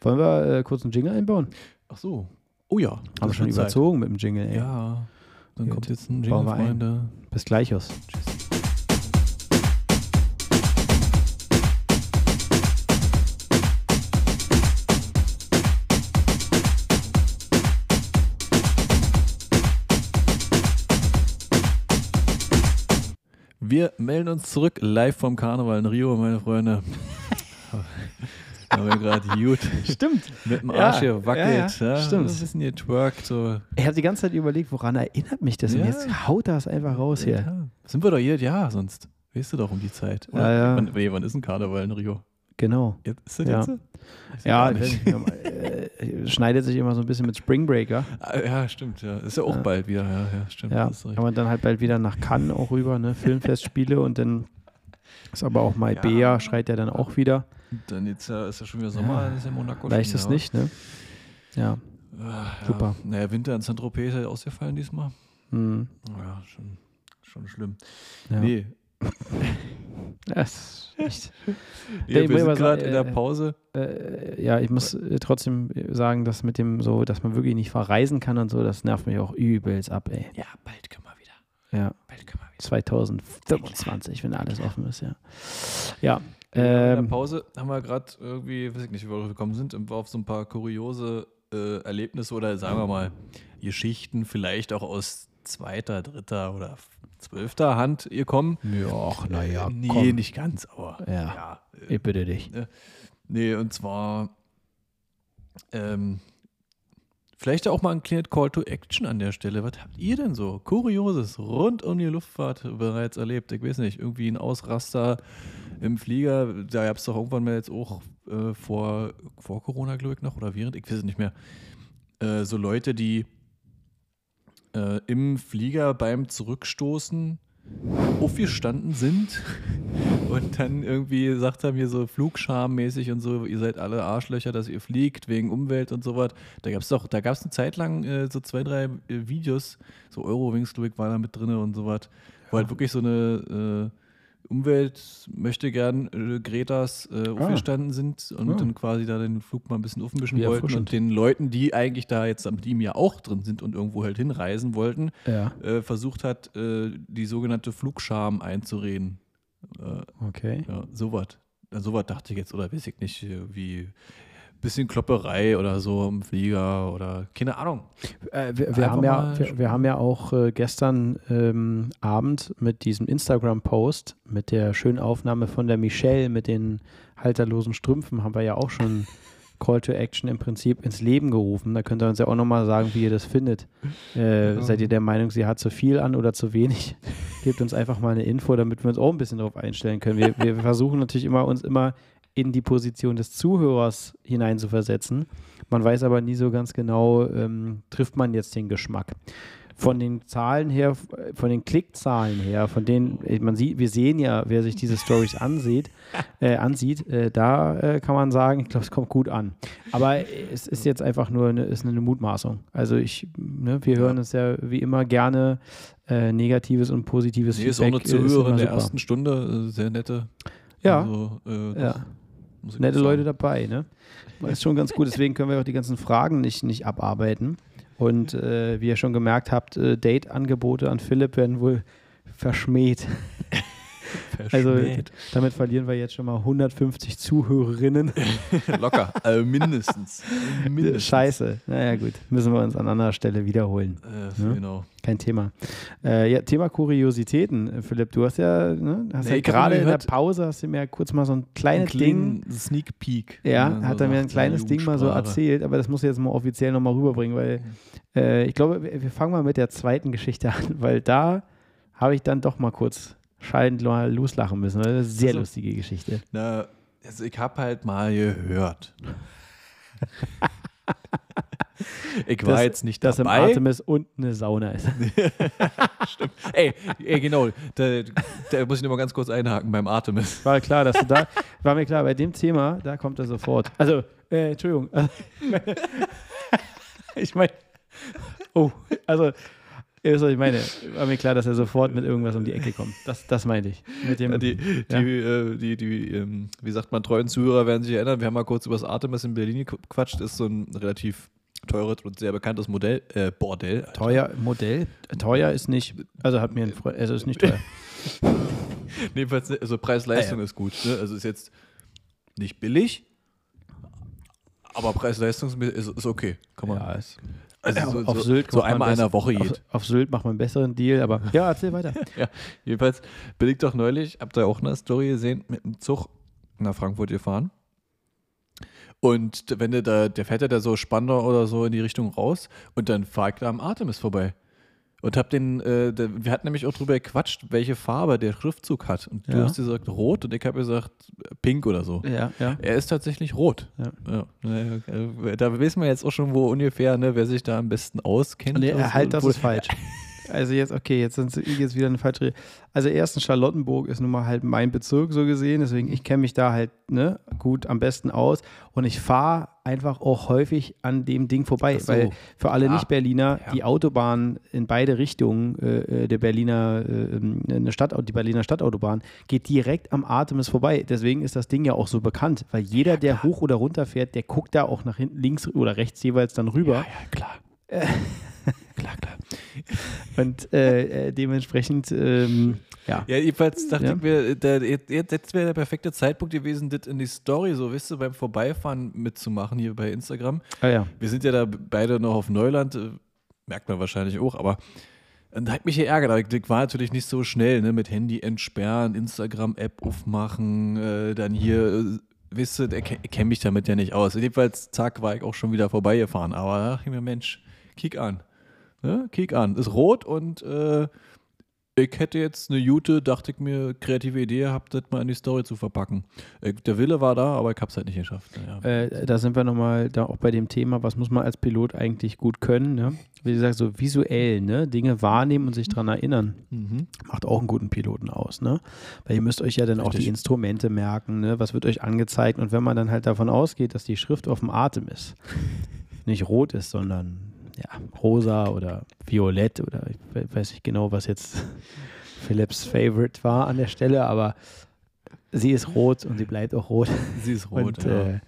Wollen wir äh, kurz einen Jingle einbauen? Ach so. Oh ja. Haben wir schon überzogen mit dem Jingle, ey. Ja. Dann Gut. kommt jetzt ein Jingle, Freunde. Bis gleich aus. Tschüss. Wir melden uns zurück live vom Karneval in Rio, meine Freunde. haben wir gerade gut. Stimmt. Mit dem Arsch ja, gewackelt. Ja, ja, stimmt. Ein bisschen getwerkt. So. Ich habe die ganze Zeit überlegt, woran erinnert mich das? Und jetzt haut das einfach raus hier. Sind wir doch jedes Jahr sonst. Weißt du doch um die Zeit. Oder? Ja, ja. Wann, wann ist ein Karneval in Rio? Genau. Jetzt, ist das ja. jetzt? Ja, äh, schneidet sich immer so ein bisschen mit Spring Breaker. Ah, ja, stimmt, ja. Ist ja auch ja. bald wieder, ja, ja stimmt. Ja, kann man dann halt bald wieder nach Cannes auch rüber, ne? Filmfestspiele und dann ist aber auch Maibea, ja. schreit ja dann auch wieder. Dann jetzt ja, ist ja schon wieder Sommer, ja. ist ja Monaco. Leicht ist nicht, ne? Ja. ja. Super. Naja, Winter in Saint-Tropez ist halt ausgefallen diesmal. Mhm. Ja, schon, schon schlimm. Ja. Nee. das Echt? ja, wir sind gerade in der äh, Pause. Äh, ja, ich muss äh, trotzdem sagen, dass mit dem so, dass man wirklich nicht verreisen kann und so, das nervt mich auch übelst ab, ey. Ja, bald können wir wieder. Ja. Bald können wir wieder. 2025, wenn alles offen ist, ja. Ja. Ähm, in der ähm, Pause haben wir gerade irgendwie, weiß ich nicht, wie wir gekommen sind, auf so ein paar kuriose äh, Erlebnisse oder sagen wir mal Geschichten, vielleicht auch aus zweiter, dritter oder zwölfter Hand ihr kommen. Ja, naja. Äh, nee, komm. nicht ganz, aber ja. ja Ich bitte dich. Nee, und zwar ähm, vielleicht auch mal ein kleines Call to Action an der Stelle. Was habt ihr denn so Kurioses rund um die Luftfahrt bereits erlebt? Ich weiß nicht, irgendwie ein Ausraster im Flieger. Da gab es doch irgendwann mal jetzt auch äh, vor, vor Corona, glaube ich, noch oder während, ich weiß es nicht mehr. Äh, so Leute, die äh, im Flieger beim Zurückstoßen aufgestanden sind und dann irgendwie sagt er mir so flugschammäßig und so, ihr seid alle Arschlöcher, dass ihr fliegt wegen Umwelt und so was. Da gab es doch, da gab es eine Zeit lang äh, so zwei, drei äh, Videos, so Eurowings, glaube ich, war da mit drin und so was, wo halt wirklich so eine äh, Umwelt möchte gern äh, Gretas äh, Ah. aufgestanden sind und Ah. dann quasi da den Flug mal ein bisschen aufmischen Wie wollten und den Leuten, die eigentlich da jetzt mit ihm ja auch drin sind und irgendwo halt hinreisen wollten, Ja, äh, versucht hat, äh, die sogenannte Flugscham einzureden. Äh, okay. ja, sowas. Sowas dachte ich jetzt, oder weiß ich nicht, äh, wie bisschen Klopperei oder so im Flieger oder keine Ahnung. Äh, wir, wir, haben ja, wir, wir haben ja auch äh, gestern ähm, Abend mit diesem Instagram-Post, mit der schönen Aufnahme von der Michelle mit den halterlosen Strümpfen, haben wir ja auch schon Call to Action im Prinzip ins Leben gerufen. Da könnt ihr uns ja auch nochmal sagen, wie ihr das findet. Äh, seid ihr der Meinung, sie hat zu viel an oder zu wenig? Gebt uns einfach mal eine Info, damit wir uns auch ein bisschen darauf einstellen können. Wir, wir versuchen natürlich immer, uns immer in die Position des Zuhörers hineinzuversetzen. Man weiß aber nie so ganz genau, ähm, trifft man jetzt den Geschmack. Von den Zahlen her, von den Klickzahlen her, von denen, äh, man sieht, wir sehen ja, wer sich diese Stories ansieht, äh, ansieht, äh, da äh, kann man sagen, ich glaube, es kommt gut an. Aber äh, es ist jetzt einfach nur eine, ist eine Mutmaßung. Also ich, ne, wir hören es ja wie immer gerne äh, negatives und positives Nee, ist auch Feedback. eine äh, Zuhörerin immer der ersten Stunde, äh, sehr nette. Ja, Also, äh, ja. Muss nette Leute dabei, ne? Ist schon ganz gut, deswegen können wir auch die ganzen Fragen nicht, nicht abarbeiten. Und äh, wie ihr schon gemerkt habt, äh, Date-Angebote an Philipp werden wohl verschmäht. Also damit verlieren wir jetzt schon mal 150 Zuhörerinnen. Locker, äh, mindestens. mindestens. Scheiße. Naja gut, müssen wir uns an anderer Stelle wiederholen. Äh, Ne? Genau. Kein Thema. Äh, ja, Thema Kuriositäten, Philipp. Du hast ja, ne, hast Nee, ja gerade in der Pause hast du mir ja kurz mal so ein Ein kleines Ding kleinen Sneak Peek. Ja, man hat so er mir ein kleines Ding mal so erzählt, aber das muss ich jetzt mal offiziell nochmal rüberbringen, weil äh, ich glaube, wir fangen mal mit der zweiten Geschichte an, weil da habe ich dann doch mal kurz schallend mal loslachen müssen. weil Das ist eine sehr Also- lustige Geschichte. Na, also ich habe halt mal gehört. ich war Dass- jetzt nicht Dass im dabei. Artemis unten eine Sauna ist. ey, ey, genau, da, da muss ich noch mal ganz kurz einhaken beim Artemis. War klar, dass du da, war mir klar, bei dem Thema, da kommt er sofort. Also, äh, Entschuldigung. ich meine, oh, also, ihr wisst, was ich meine. War mir klar, dass er sofort mit irgendwas um die Ecke kommt. Das, das meinte ich. Mit dem, Ja, die, die, Ja. äh, die, die ähm, wie sagt man, treuen Zuhörer werden sich erinnern. Wir haben mal kurz über das Artemis in Berlin gequatscht. Ist so ein relativ teures und sehr bekanntes Modell, äh, Bordell. Alter. Teuer Modell? Teuer ist nicht, also hat mir ein Freund, also ist nicht teuer. Jedenfalls, also Preis-Leistung Ah, ja. ist gut. Ne? Also ist jetzt nicht billig, aber Preis-Leistung ist, ist, ist okay. Kann man. Ja, ist, also Ja, so, auf Sylt so macht man einmal in der Woche auf, geht. auf Sylt macht man einen besseren Deal, aber ja, erzähl weiter. Ja, jedenfalls bin ich doch neulich, habt ihr auch eine Story gesehen, mit dem Zug nach Frankfurt gefahren. Und wenn da, der fährt ja da so Spandau oder so in die Richtung raus und dann fahr ich da am Artemis vorbei. Und hab den, äh, der, wir hatten nämlich auch drüber gequatscht, welche Farbe der Schriftzug hat. Und du Ja. hast gesagt rot und ich habe gesagt pink oder so. Ja, ja. Er ist tatsächlich rot. Ja. Ja. Da wissen wir jetzt auch schon, wo ungefähr, ne, wer sich da am besten auskennt. Nee, Also, halt, das wo- ist falsch. Also jetzt, okay, jetzt sind ich jetzt wieder eine falsche. Also erstens, Charlottenburg ist nun mal halt mein Bezirk so gesehen, deswegen ich kenne mich da halt ne, gut am besten aus und ich fahre einfach auch häufig an dem Ding vorbei, so. weil für alle Ja. Nicht-Berliner Ja. die Autobahn in beide Richtungen äh, äh, der Berliner äh, eine Stadt, die Berliner Stadtautobahn geht direkt am Artemis vorbei. Deswegen ist das Ding ja auch so bekannt, weil jeder, der hoch oder runter fährt, der guckt da auch nach hinten links oder rechts jeweils dann rüber. Ja, ja, klar. klar, klar. Und äh, äh, dementsprechend, ähm, ja. Ja, jedenfalls dachte Ja. ich mir, der, jetzt, jetzt wäre der perfekte Zeitpunkt gewesen, das in die Story, so wisst ihr, beim Vorbeifahren mitzumachen hier bei Instagram. Ah, ja. Wir sind ja da beide noch auf Neuland, äh, merkt man wahrscheinlich auch, aber Und hat mich geärgert, aber ich war natürlich nicht so schnell, ne? Mit Handy entsperren, Instagram-App aufmachen, äh, dann hier, äh, wisst ihr, ich kenne mich damit ja nicht aus. Jedenfalls, zack, war ich auch schon wieder vorbeigefahren. Aber da dachte ich mir, Mensch, kick an. Ne? Kick an. Ist rot und äh, ich hätte jetzt eine Jute, dachte ich mir, kreative Idee gehabt, das mal in die Story zu verpacken. Äh, der Wille war da, aber ich habe es halt nicht geschafft. Ja. Äh, da sind wir nochmal da auch bei dem Thema, was muss man als Pilot eigentlich gut können. Ne? Wie gesagt, so visuell, ne? Dinge wahrnehmen und sich daran erinnern, Mhm. macht auch einen guten Piloten aus. Ne? Weil ihr müsst euch ja dann auch die Richtig. Instrumente merken, ne? was wird euch angezeigt. Und wenn man dann halt davon ausgeht, dass die Schrift auf dem Atem ist, nicht rot ist, sondern ja, rosa oder violett oder ich we- weiß nicht genau, was jetzt Philips Favorite war an der Stelle, aber sie ist rot und sie bleibt auch rot. Sie ist rot, und, ja. äh,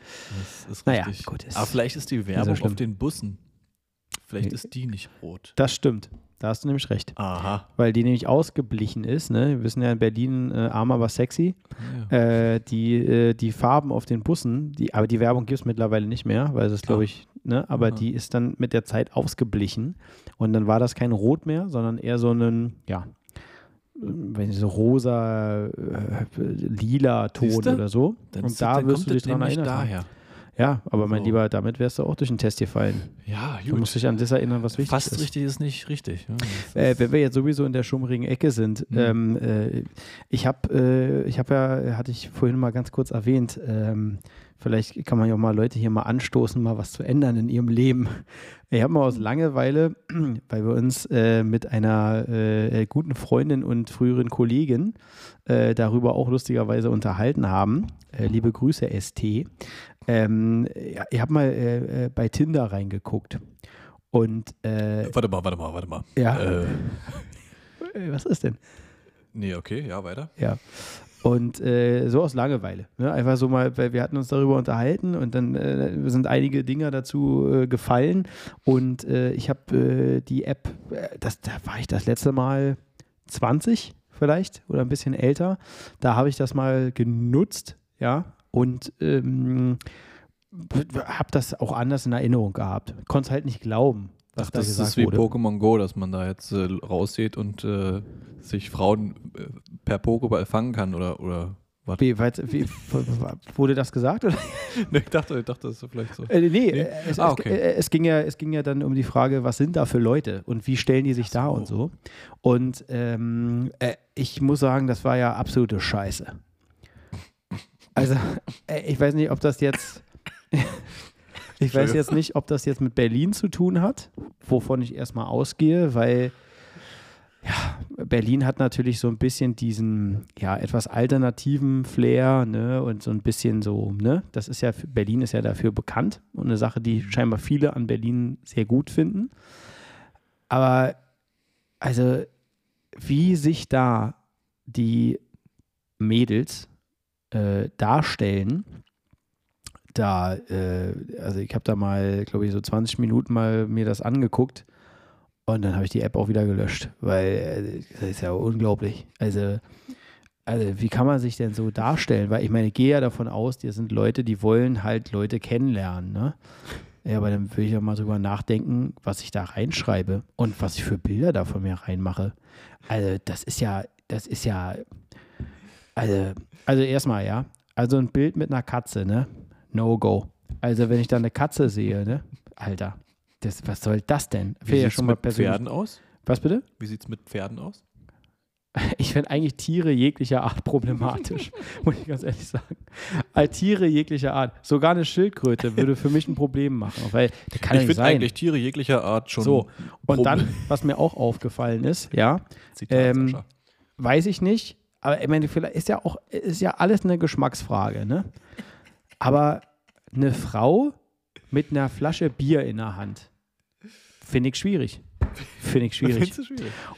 das ist naja, richtig. gut, ist aber vielleicht ist die so Werbung schlimm. auf den Bussen. Vielleicht ist die nicht rot. das stimmt. Da hast du nämlich recht. Aha. Weil die nämlich ausgeblichen ist. Ne? Wir wissen ja in Berlin, äh, arm aber sexy. Ja. Äh, die, äh, die Farben auf den Bussen, die, aber die Werbung gibt es mittlerweile nicht mehr, weil es ist, glaube ich, ne? aber Aha. die ist dann mit der Zeit ausgeblichen. Und dann war das kein Rot mehr, sondern eher so ein, ja, wenn so rosa, äh, lila Ton Siehste? oder so. Dann und da wirst du dich das dran erinnern. daher. Ja, aber mein So. Lieber, damit wärst du auch durch den Test gefallen. Ja, Du musst dich an das erinnern, was wichtig Fast ist. richtig ist nicht richtig. Ja, Äh, wenn wir jetzt sowieso in der schummrigen Ecke sind, Mhm. ähm, äh, ich habe, äh, ich habe ja, hatte ich vorhin mal ganz kurz erwähnt, ähm, vielleicht kann man ja auch mal Leute hier mal anstoßen, mal was zu ändern in ihrem Leben. Ich habe mal aus Langeweile, weil wir uns äh, mit einer äh, guten Freundin und früheren Kollegin äh, darüber auch lustigerweise unterhalten haben. Äh, liebe Grüße, ST. Ähm, ich habe mal äh, äh, bei Tinder reingeguckt. Und warte mal, warte mal, warte mal. ja, was ist denn? nee, okay, ja, weiter. Ja. Und äh, so aus Langeweile. Ne? Einfach so mal, weil wir hatten uns darüber unterhalten und dann äh, sind einige Dinge dazu äh, gefallen. Und äh, ich habe äh, die App, äh, das, da war ich das letzte Mal 20 vielleicht oder ein bisschen älter. Da habe ich das mal genutzt, ja, und ähm, habe das auch anders in Erinnerung gehabt. Konnte es halt nicht glauben, Ach, da das ist wie wurde. Pokémon Go, dass man da jetzt äh, rausgeht und äh, sich Frauen äh, per Pokéball fangen kann oder, oder was? Wie, weit- wie, wurde das gesagt? Oder? Nee, ich dachte, ich dachte, das ist vielleicht so. Äh, nee, Nee? äh, Es, Ah, es, okay. äh, es, ging ja, es ging ja dann um die Frage, was sind da für Leute und wie stellen die sich da so. und so. Und ähm, äh, ich muss sagen, das war ja absolute Scheiße. Also, ich weiß nicht, ob das jetzt. ich weiß jetzt nicht, ob das jetzt mit Berlin zu tun hat, wovon ich erstmal ausgehe, weil. Ja, Berlin hat natürlich so ein bisschen diesen, ja, etwas alternativen Flair, ne, und so ein bisschen so, ne, das ist ja, Berlin ist ja dafür bekannt und eine Sache, die scheinbar viele an Berlin sehr gut finden. Aber, also, wie sich da die Mädels äh, darstellen, da, äh, also ich habe da mal, glaube ich, so 20 Minuten mal mir das angeguckt und dann habe ich die App auch wieder gelöscht, weil äh, das ist ja unglaublich. Also, also wie kann man sich denn so darstellen? Weil ich meine, ich gehe ja davon aus, die sind Leute, die wollen halt Leute kennenlernen, ne? Ja, aber dann würde ich ja mal drüber nachdenken, was ich da reinschreibe und was ich für Bilder da von mir reinmache. Also, das ist ja, das ist ja, also, also erstmal, ja. Also ein Bild mit einer Katze, ne? No go. Also, wenn ich da eine Katze sehe, ne? Alter, das, was soll das denn? Wie ja schon mal mit persönlich. Pferden aus? Was bitte? Wie sieht es mit Pferden aus? Ich finde eigentlich Tiere jeglicher Art problematisch, muss ich ganz ehrlich sagen. All Tiere jeglicher Art. Sogar eine Schildkröte würde für mich ein Problem machen, weil das kann ja ich finde eigentlich Tiere jeglicher Art schon. so, und dann, was mir auch aufgefallen ist, ja, Zitat, ähm, weiß ich nicht, aber ich meine, vielleicht ist ja auch, ist ja alles eine Geschmacksfrage, ne? Aber eine Frau mit einer Flasche Bier in der Hand, finde ich schwierig. Finde ich schwierig.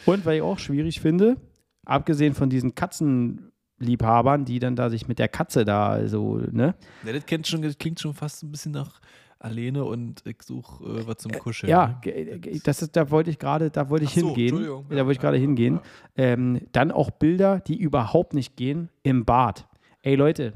Und weil ich auch schwierig finde, abgesehen von diesen Katzenliebhabern, die dann da sich mit der Katze da so, ne? Ja, das, kennt schon, das klingt schon fast ein bisschen nach Alene und ich suche äh, was zum Kuscheln. Ja, ge- ge- das ist, da wollte ich gerade, da wollte ich so, hingehen. Entschuldigung. Da Ja, wollte ich gerade ja, hingehen. ja. Ähm, dann auch Bilder, die überhaupt nicht gehen, im Bad. Ey Leute, Äh,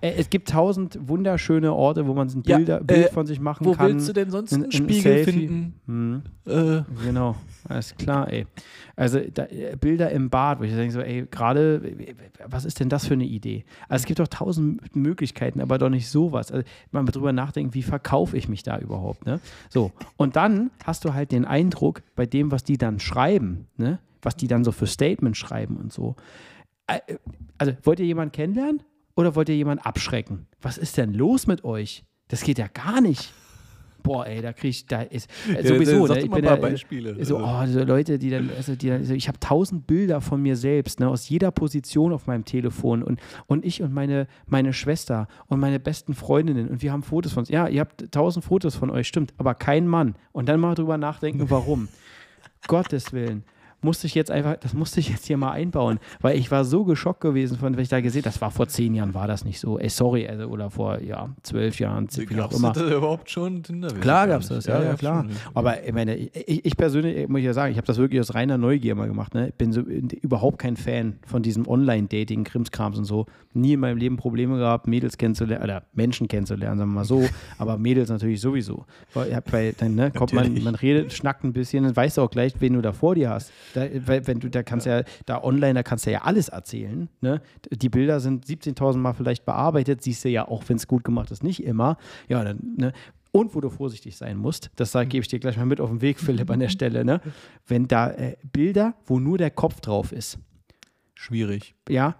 es gibt tausend wunderschöne Orte, wo man ein Ja, Bilder, Bild äh, von sich machen Wo kann. willst du denn sonst Ein- einen ein Spiegel Selfie. finden? Hm. Äh, Genau, alles klar, ey. Also da, äh, Bilder im Bad, wo ich denke so, ey, gerade, äh, was ist denn das für eine Idee? Also es gibt doch tausend Möglichkeiten, aber doch nicht sowas. Also wenn man drüber nachdenkt, wie verkaufe ich mich da überhaupt, ne? So, und dann hast du halt den Eindruck, bei dem, was die dann schreiben, ne? Was die dann so für Statements schreiben und so. Äh, Also, wollt ihr jemanden kennenlernen oder wollt ihr jemanden abschrecken? Was ist denn los mit euch? Das geht ja gar nicht. Boah, ey, da krieg ich, da ist äh, sowieso, sag ne, ich bin ein paar ja, Beispiele. so, Also- oh, diese Leute, die dann, also die dann, also ich habe tausend Bilder von mir selbst, ne, aus jeder Position auf meinem Telefon und, und ich und meine, meine Schwester und meine besten Freundinnen und wir haben Fotos von uns. Ja, ihr habt tausend Fotos von euch, stimmt, aber kein Mann. Und dann mal drüber nachdenken, warum. Gottes Willen. Musste ich jetzt einfach, das musste ich jetzt hier mal einbauen, weil ich war so geschockt gewesen von, wenn ich da gesehen, das war vor zehn Jahren, war das nicht so. Ey, sorry, also, oder vor, ja, zwölf Jahren, wie auch Gab's immer. das überhaupt schon Tinder? Klar gab es das, nicht. ja, ja, klar. schon. Aber ich meine, ich, ich persönlich, muss ich ja sagen, ich habe das wirklich aus reiner Neugier mal gemacht. Ne? Ich bin so überhaupt kein Fan von diesem Online-Dating, Krimskrams und so. Nie in meinem Leben Probleme gehabt, Mädels kennenzulernen, oder Menschen kennenzulernen, sagen wir mal so. Aber Mädels natürlich sowieso. Weil, ja, weil dann ne, kommt man, man redet, schnackt ein bisschen, dann weißt du auch gleich, wen du da vor dir hast. Da, wenn du, da kannst ja, da online, da kannst du ja alles erzählen. Ne? Die Bilder sind 17.000 Mal vielleicht bearbeitet, siehst du ja auch, wenn es gut gemacht ist, nicht immer. Ja, dann, ne? Und wo du vorsichtig sein musst, das gebe ich dir gleich mal mit auf den Weg, Philipp, an der Stelle, ne? Wenn da äh, Bilder, wo nur der Kopf drauf ist, Schwierig. ja,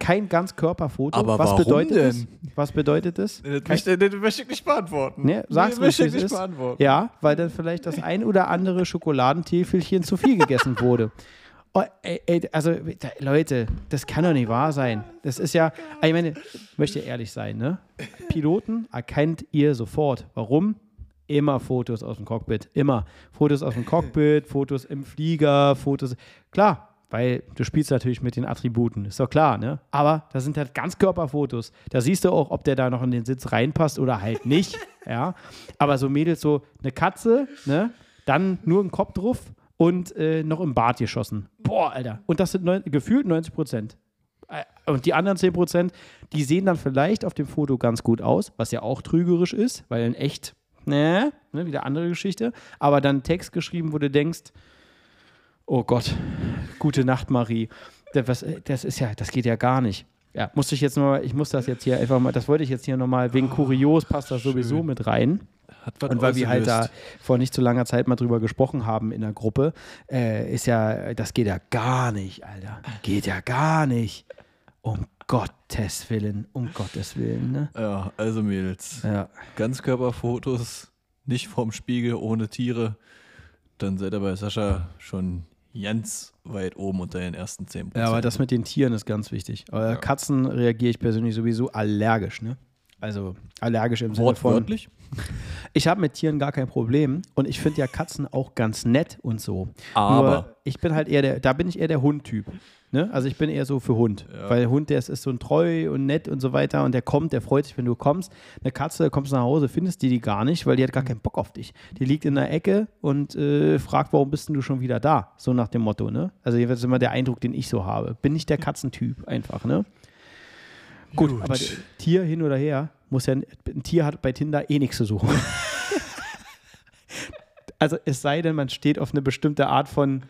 kein Ganzkörperfoto. Aber Was warum bedeutet denn? das? Was bedeutet das? Das möchte, das möchte ich nicht beantworten. Ne, sag's ruhig, möchte ich es nicht ist. beantworten. Ja, weil dann vielleicht das ein oder andere Schokoladentäfelchen zu viel gegessen wurde. Oh, ey, ey, also, Leute, das kann doch nicht wahr sein. Das ist ja, ich meine, ich möchte ehrlich sein, ne? Piloten erkennt ihr sofort. Warum? Immer Fotos aus dem Cockpit. Immer. Fotos aus dem Cockpit, Fotos im Flieger, Fotos. Klar, weil du spielst natürlich mit den Attributen, ist doch klar, ne? Aber das sind halt Ganzkörperfotos. Da siehst du auch, ob der da noch in den Sitz reinpasst oder halt nicht, ja? Aber so Mädels, so eine Katze, ne? Dann nur ein Kopf drauf und äh, noch im Bad geschossen. Boah, Alter. Und das sind neun, gefühlt 90 Prozent. Äh, Und die anderen 10 Prozent, die sehen dann vielleicht auf dem Foto ganz gut aus, was ja auch trügerisch ist, weil in echt, ne, ne wieder andere Geschichte. Aber dann Text geschrieben, wo du denkst, oh Gott, gute Nacht, Marie. Das, äh, das ist ja, das geht ja gar nicht. Ja, musste ich jetzt noch, ich muss das jetzt hier einfach mal, das wollte ich jetzt hier nochmal, wegen Kurios passt das sowieso mit rein. Hat was Und weil wir halt da vor nicht so langer Zeit mal drüber gesprochen haben in der Gruppe, äh, ist ja, das geht ja gar nicht, Alter. Geht ja gar nicht. Um Gottes Willen, um Gottes Willen, ne? Ja, also Mädels. Ja. Ganzkörperfotos, nicht vorm Spiegel, ohne Tiere. Dann seid ihr bei Sascha schon ganz weit oben unter den ersten 10%. ja, aber das mit den Tieren ist ganz wichtig. Aber Katzen reagiere ich persönlich sowieso allergisch, ne? Also allergisch im Sinne von. Wortwörtlich? Ich habe mit Tieren gar kein Problem und ich finde ja Katzen auch ganz nett und so. Aber- Nur ich bin halt eher der, da bin ich eher der Hund-Typ. Ne? Also ich bin eher so für Hund. Ja. Weil Hund, der ist, ist so ein treu und nett und so weiter und der kommt, der freut sich, wenn du kommst. Eine Katze, kommst du nach Hause, findest die die gar nicht, weil die hat gar keinen Bock auf dich. Die liegt in der Ecke und äh, fragt, warum bist denn du schon wieder da? So nach dem Motto, ne? Also jedenfalls immer der Eindruck, den ich so habe. Bin nicht der Katzentyp einfach, ne? Gut, Gut. aber Tier hin oder her, muss ja, ein Tier hat bei Tinder eh nichts zu suchen. also es sei denn, man steht auf eine bestimmte Art von,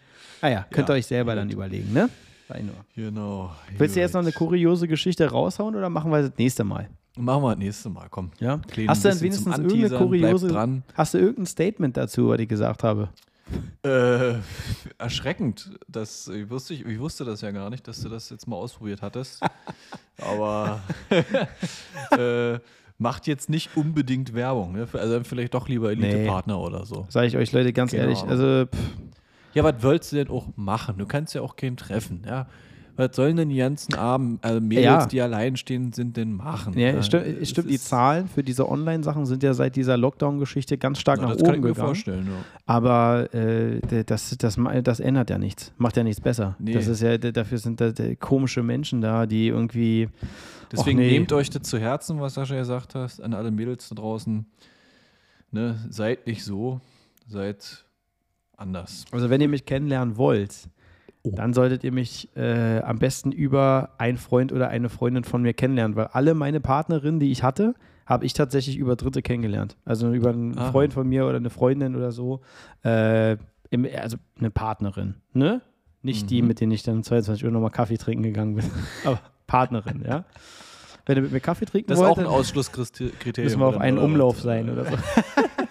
naja, könnt ihr Ja, euch selber dann überlegen, ne? Sei nur. Genau. Willst du jetzt noch Gut. eine kuriose Geschichte raushauen oder machen wir das nächste Mal? Machen wir das nächste Mal, komm. Ja? Hast du denn zum wenigstens irgendeine kuriose, dran. hast du irgendein Statement dazu, was ich gesagt habe? Äh, erschreckend. Das, ich, wusste, ich, ich wusste das ja gar nicht, dass du das jetzt mal ausprobiert hattest. Aber äh, macht jetzt nicht unbedingt Werbung. Ne? Also vielleicht doch lieber Elite-Partner oder so. Sage ich euch, Leute, ganz Genau. ehrlich, also pff, Ja, was willst du denn auch machen? Du kannst ja auch keinen treffen. Ja? Was sollen denn die ganzen armen äh, Mädels, Ja. die alleinstehend sind, denn machen? ja, Ja, stimmt, es stimmt die Zahlen für diese Online-Sachen sind ja seit dieser Lockdown-Geschichte ganz stark Na, nach das kann oben ich mir gegangen. vorstellen. Ja. Aber äh, das, das, ma- das ändert ja nichts. Macht ja nichts besser. Nee. Das ist ja, dafür sind da komische Menschen da, die irgendwie. Deswegen nee. nehmt euch das zu Herzen, was Sascha gesagt hast, an alle Mädels da draußen. Ne, seid nicht so, seid anders. Also, wenn ihr mich kennenlernen wollt, dann solltet ihr mich äh, am besten über einen Freund oder eine Freundin von mir kennenlernen, weil alle meine Partnerinnen, die ich hatte, habe ich tatsächlich über Dritte kennengelernt. Also über einen Ah. Freund von mir oder eine Freundin oder so. Äh, im, also eine Partnerin, ne? Nicht die, Mhm. mit denen ich dann um 22 Uhr nochmal Kaffee trinken gegangen bin, aber Partnerin, ja? Wenn ihr mit mir Kaffee trinken Das ist wollt, auch ein Ausschlusskriterium. müssen wir auf einen Umlauf sein oder so.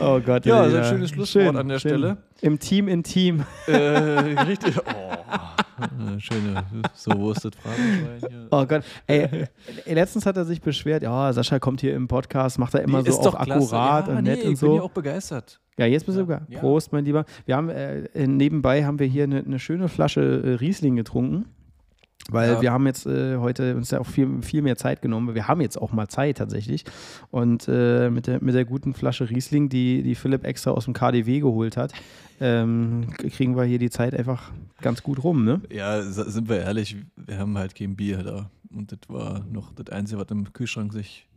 Oh Gott. Ja, so ein schönes Schlusswort an der Stelle. Im Team in Team. äh, richtig. Oh. Schöne, so wurstet hier. Oh Gott. Ey, äh, letztens hat er sich beschwert, ja, Sascha kommt hier im Podcast, macht er immer Nee, so auf akkurat ja, und nee, nett und ich bin so. ja auch begeistert. Ja, jetzt bist du Ja, sogar. ja. Prost, mein Lieber. Wir haben äh, nebenbei haben wir hier eine, eine schöne Flasche äh, Riesling getrunken. Weil Ja. wir haben jetzt äh, heute uns ja auch viel, viel mehr Zeit genommen. Wir haben jetzt auch mal Zeit tatsächlich. Und äh, mit, der, mit der guten Flasche Riesling, die, die Philipp extra aus dem KDW geholt hat, ähm, kriegen wir hier die Zeit einfach ganz gut rum, ne? Ja, sind wir ehrlich, wir haben halt kein Bier da. Und das war noch das Einzige, was im Kühlschrank sich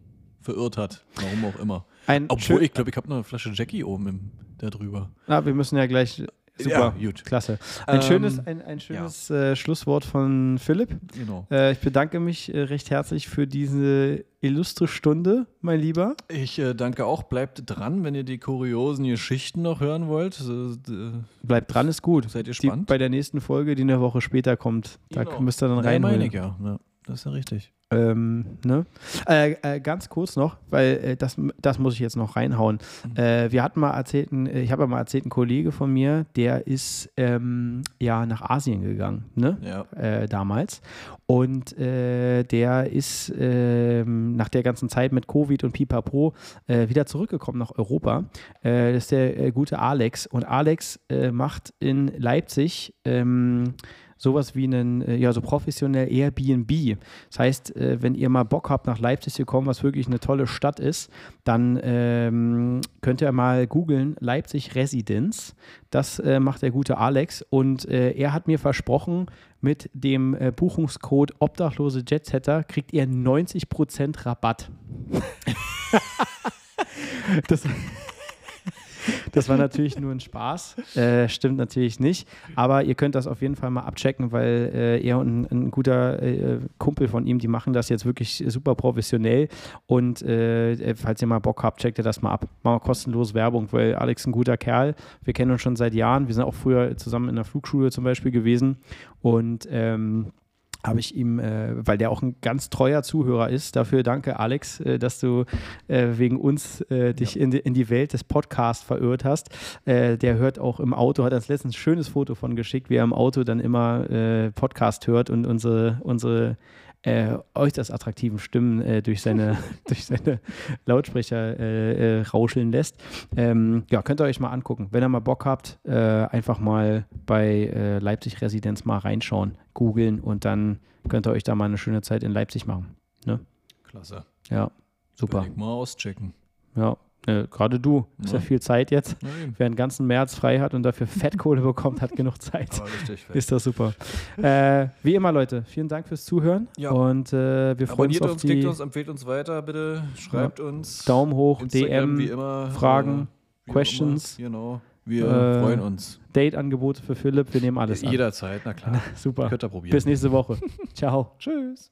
verirrt hat. Warum auch immer. Ein Obwohl, ich glaube, ich habe noch eine Flasche Jackie oben im, da drüber. Ah, wir müssen ja gleich. Super, Ja, gut. klasse. Ein Ähm, schönes, ein, ein schönes äh, Schlusswort von Philipp. Genau. Äh, ich bedanke mich äh, recht herzlich für diese illustre Stunde, mein Lieber. Ich äh, danke auch. Bleibt dran, wenn ihr die kuriosen Geschichten noch hören wollt. Äh, Bleibt dran, ist gut. Seid ihr Die, gespannt? bei der nächsten Folge, die eine Woche später kommt, da Genau. müsst ihr dann Ja, rein. meine ich ja. ja. Das ist ja richtig. Ähm, ne? äh, äh, ganz kurz noch, weil äh, das, das muss ich jetzt noch reinhauen. Mhm. Äh, wir hatten mal erzählt, ein- ich habe ja mal erzählt, ein Kollege von mir, der ist ähm, ja nach Asien gegangen, ne? Ja. äh, damals. Und äh, der ist ähm, nach der ganzen Zeit mit Covid und Pipapo äh, wieder zurückgekommen nach Europa. Äh, das ist der äh, gute Alex. Und Alex äh, macht in Leipzig ähm, sowas wie einen, äh, ja, so professionell Airbnb. Das heißt, äh, wenn ihr mal Bock habt, nach Leipzig zu kommen, was wirklich eine tolle Stadt ist, dann ähm, könnt ihr mal googeln, Leipzig Residence. Das äh, macht der gute Alex. Und äh, er hat mir versprochen, mit dem äh, Buchungscode Obdachlose Jetsetter kriegt ihr 90% Rabatt. das, das war natürlich nur ein Spaß. Äh, stimmt natürlich nicht. Aber ihr könnt das auf jeden Fall mal abchecken, weil äh, er und ein, ein guter äh, Kumpel von ihm, die machen das jetzt wirklich super professionell. Und äh, falls ihr mal Bock habt, checkt ihr das mal ab. Machen wir kostenlos Werbung, weil Alex ein guter Kerl. Wir kennen uns schon seit Jahren. Wir sind auch früher zusammen in der Flugschule zum Beispiel gewesen. Und ähm, habe ich ihm, äh, weil der auch ein ganz treuer Zuhörer ist, dafür danke Alex, äh, dass du äh, wegen uns äh, dich in, die, in die Welt des Podcasts verirrt hast. Äh, der hört auch im Auto, hat uns letztens ein schönes Foto von geschickt, wie er im Auto dann immer äh, Podcast hört und unsere, unsere äh, äußerst attraktiven Stimmen äh, durch seine, durch seine Lautsprecher äh, äh, rauscheln lässt. Ähm, ja, könnt ihr euch mal angucken. Wenn ihr mal Bock habt, äh, einfach mal bei äh, Leipzig Residenz mal reinschauen, googeln und dann könnt ihr euch da mal eine schöne Zeit in Leipzig machen. Klasse. Ja, super. Mal auschecken. Ja, äh, gerade du. Ist ja Ja. viel Zeit jetzt. Eben. Wer den ganzen März frei hat und dafür Fettkohle bekommt, hat genug Zeit. Richtig. Ist das super. äh, wie immer, Leute, vielen Dank fürs Zuhören. Ja. Und äh, wir freuen uns Abonniert auf uns, die klickt uns, empfehlt uns weiter, bitte. Schreibt uns. Daumen hoch, Instagram, wie DM, immer. Fragen, wie auch Questions. Immer. Genau. Wir Äh, freuen uns. Date-Angebote für Philipp. Wir nehmen alles an. Jederzeit, na klar. Super. Könnt ihr probieren. Bis nächste Woche. Ciao. Tschüss.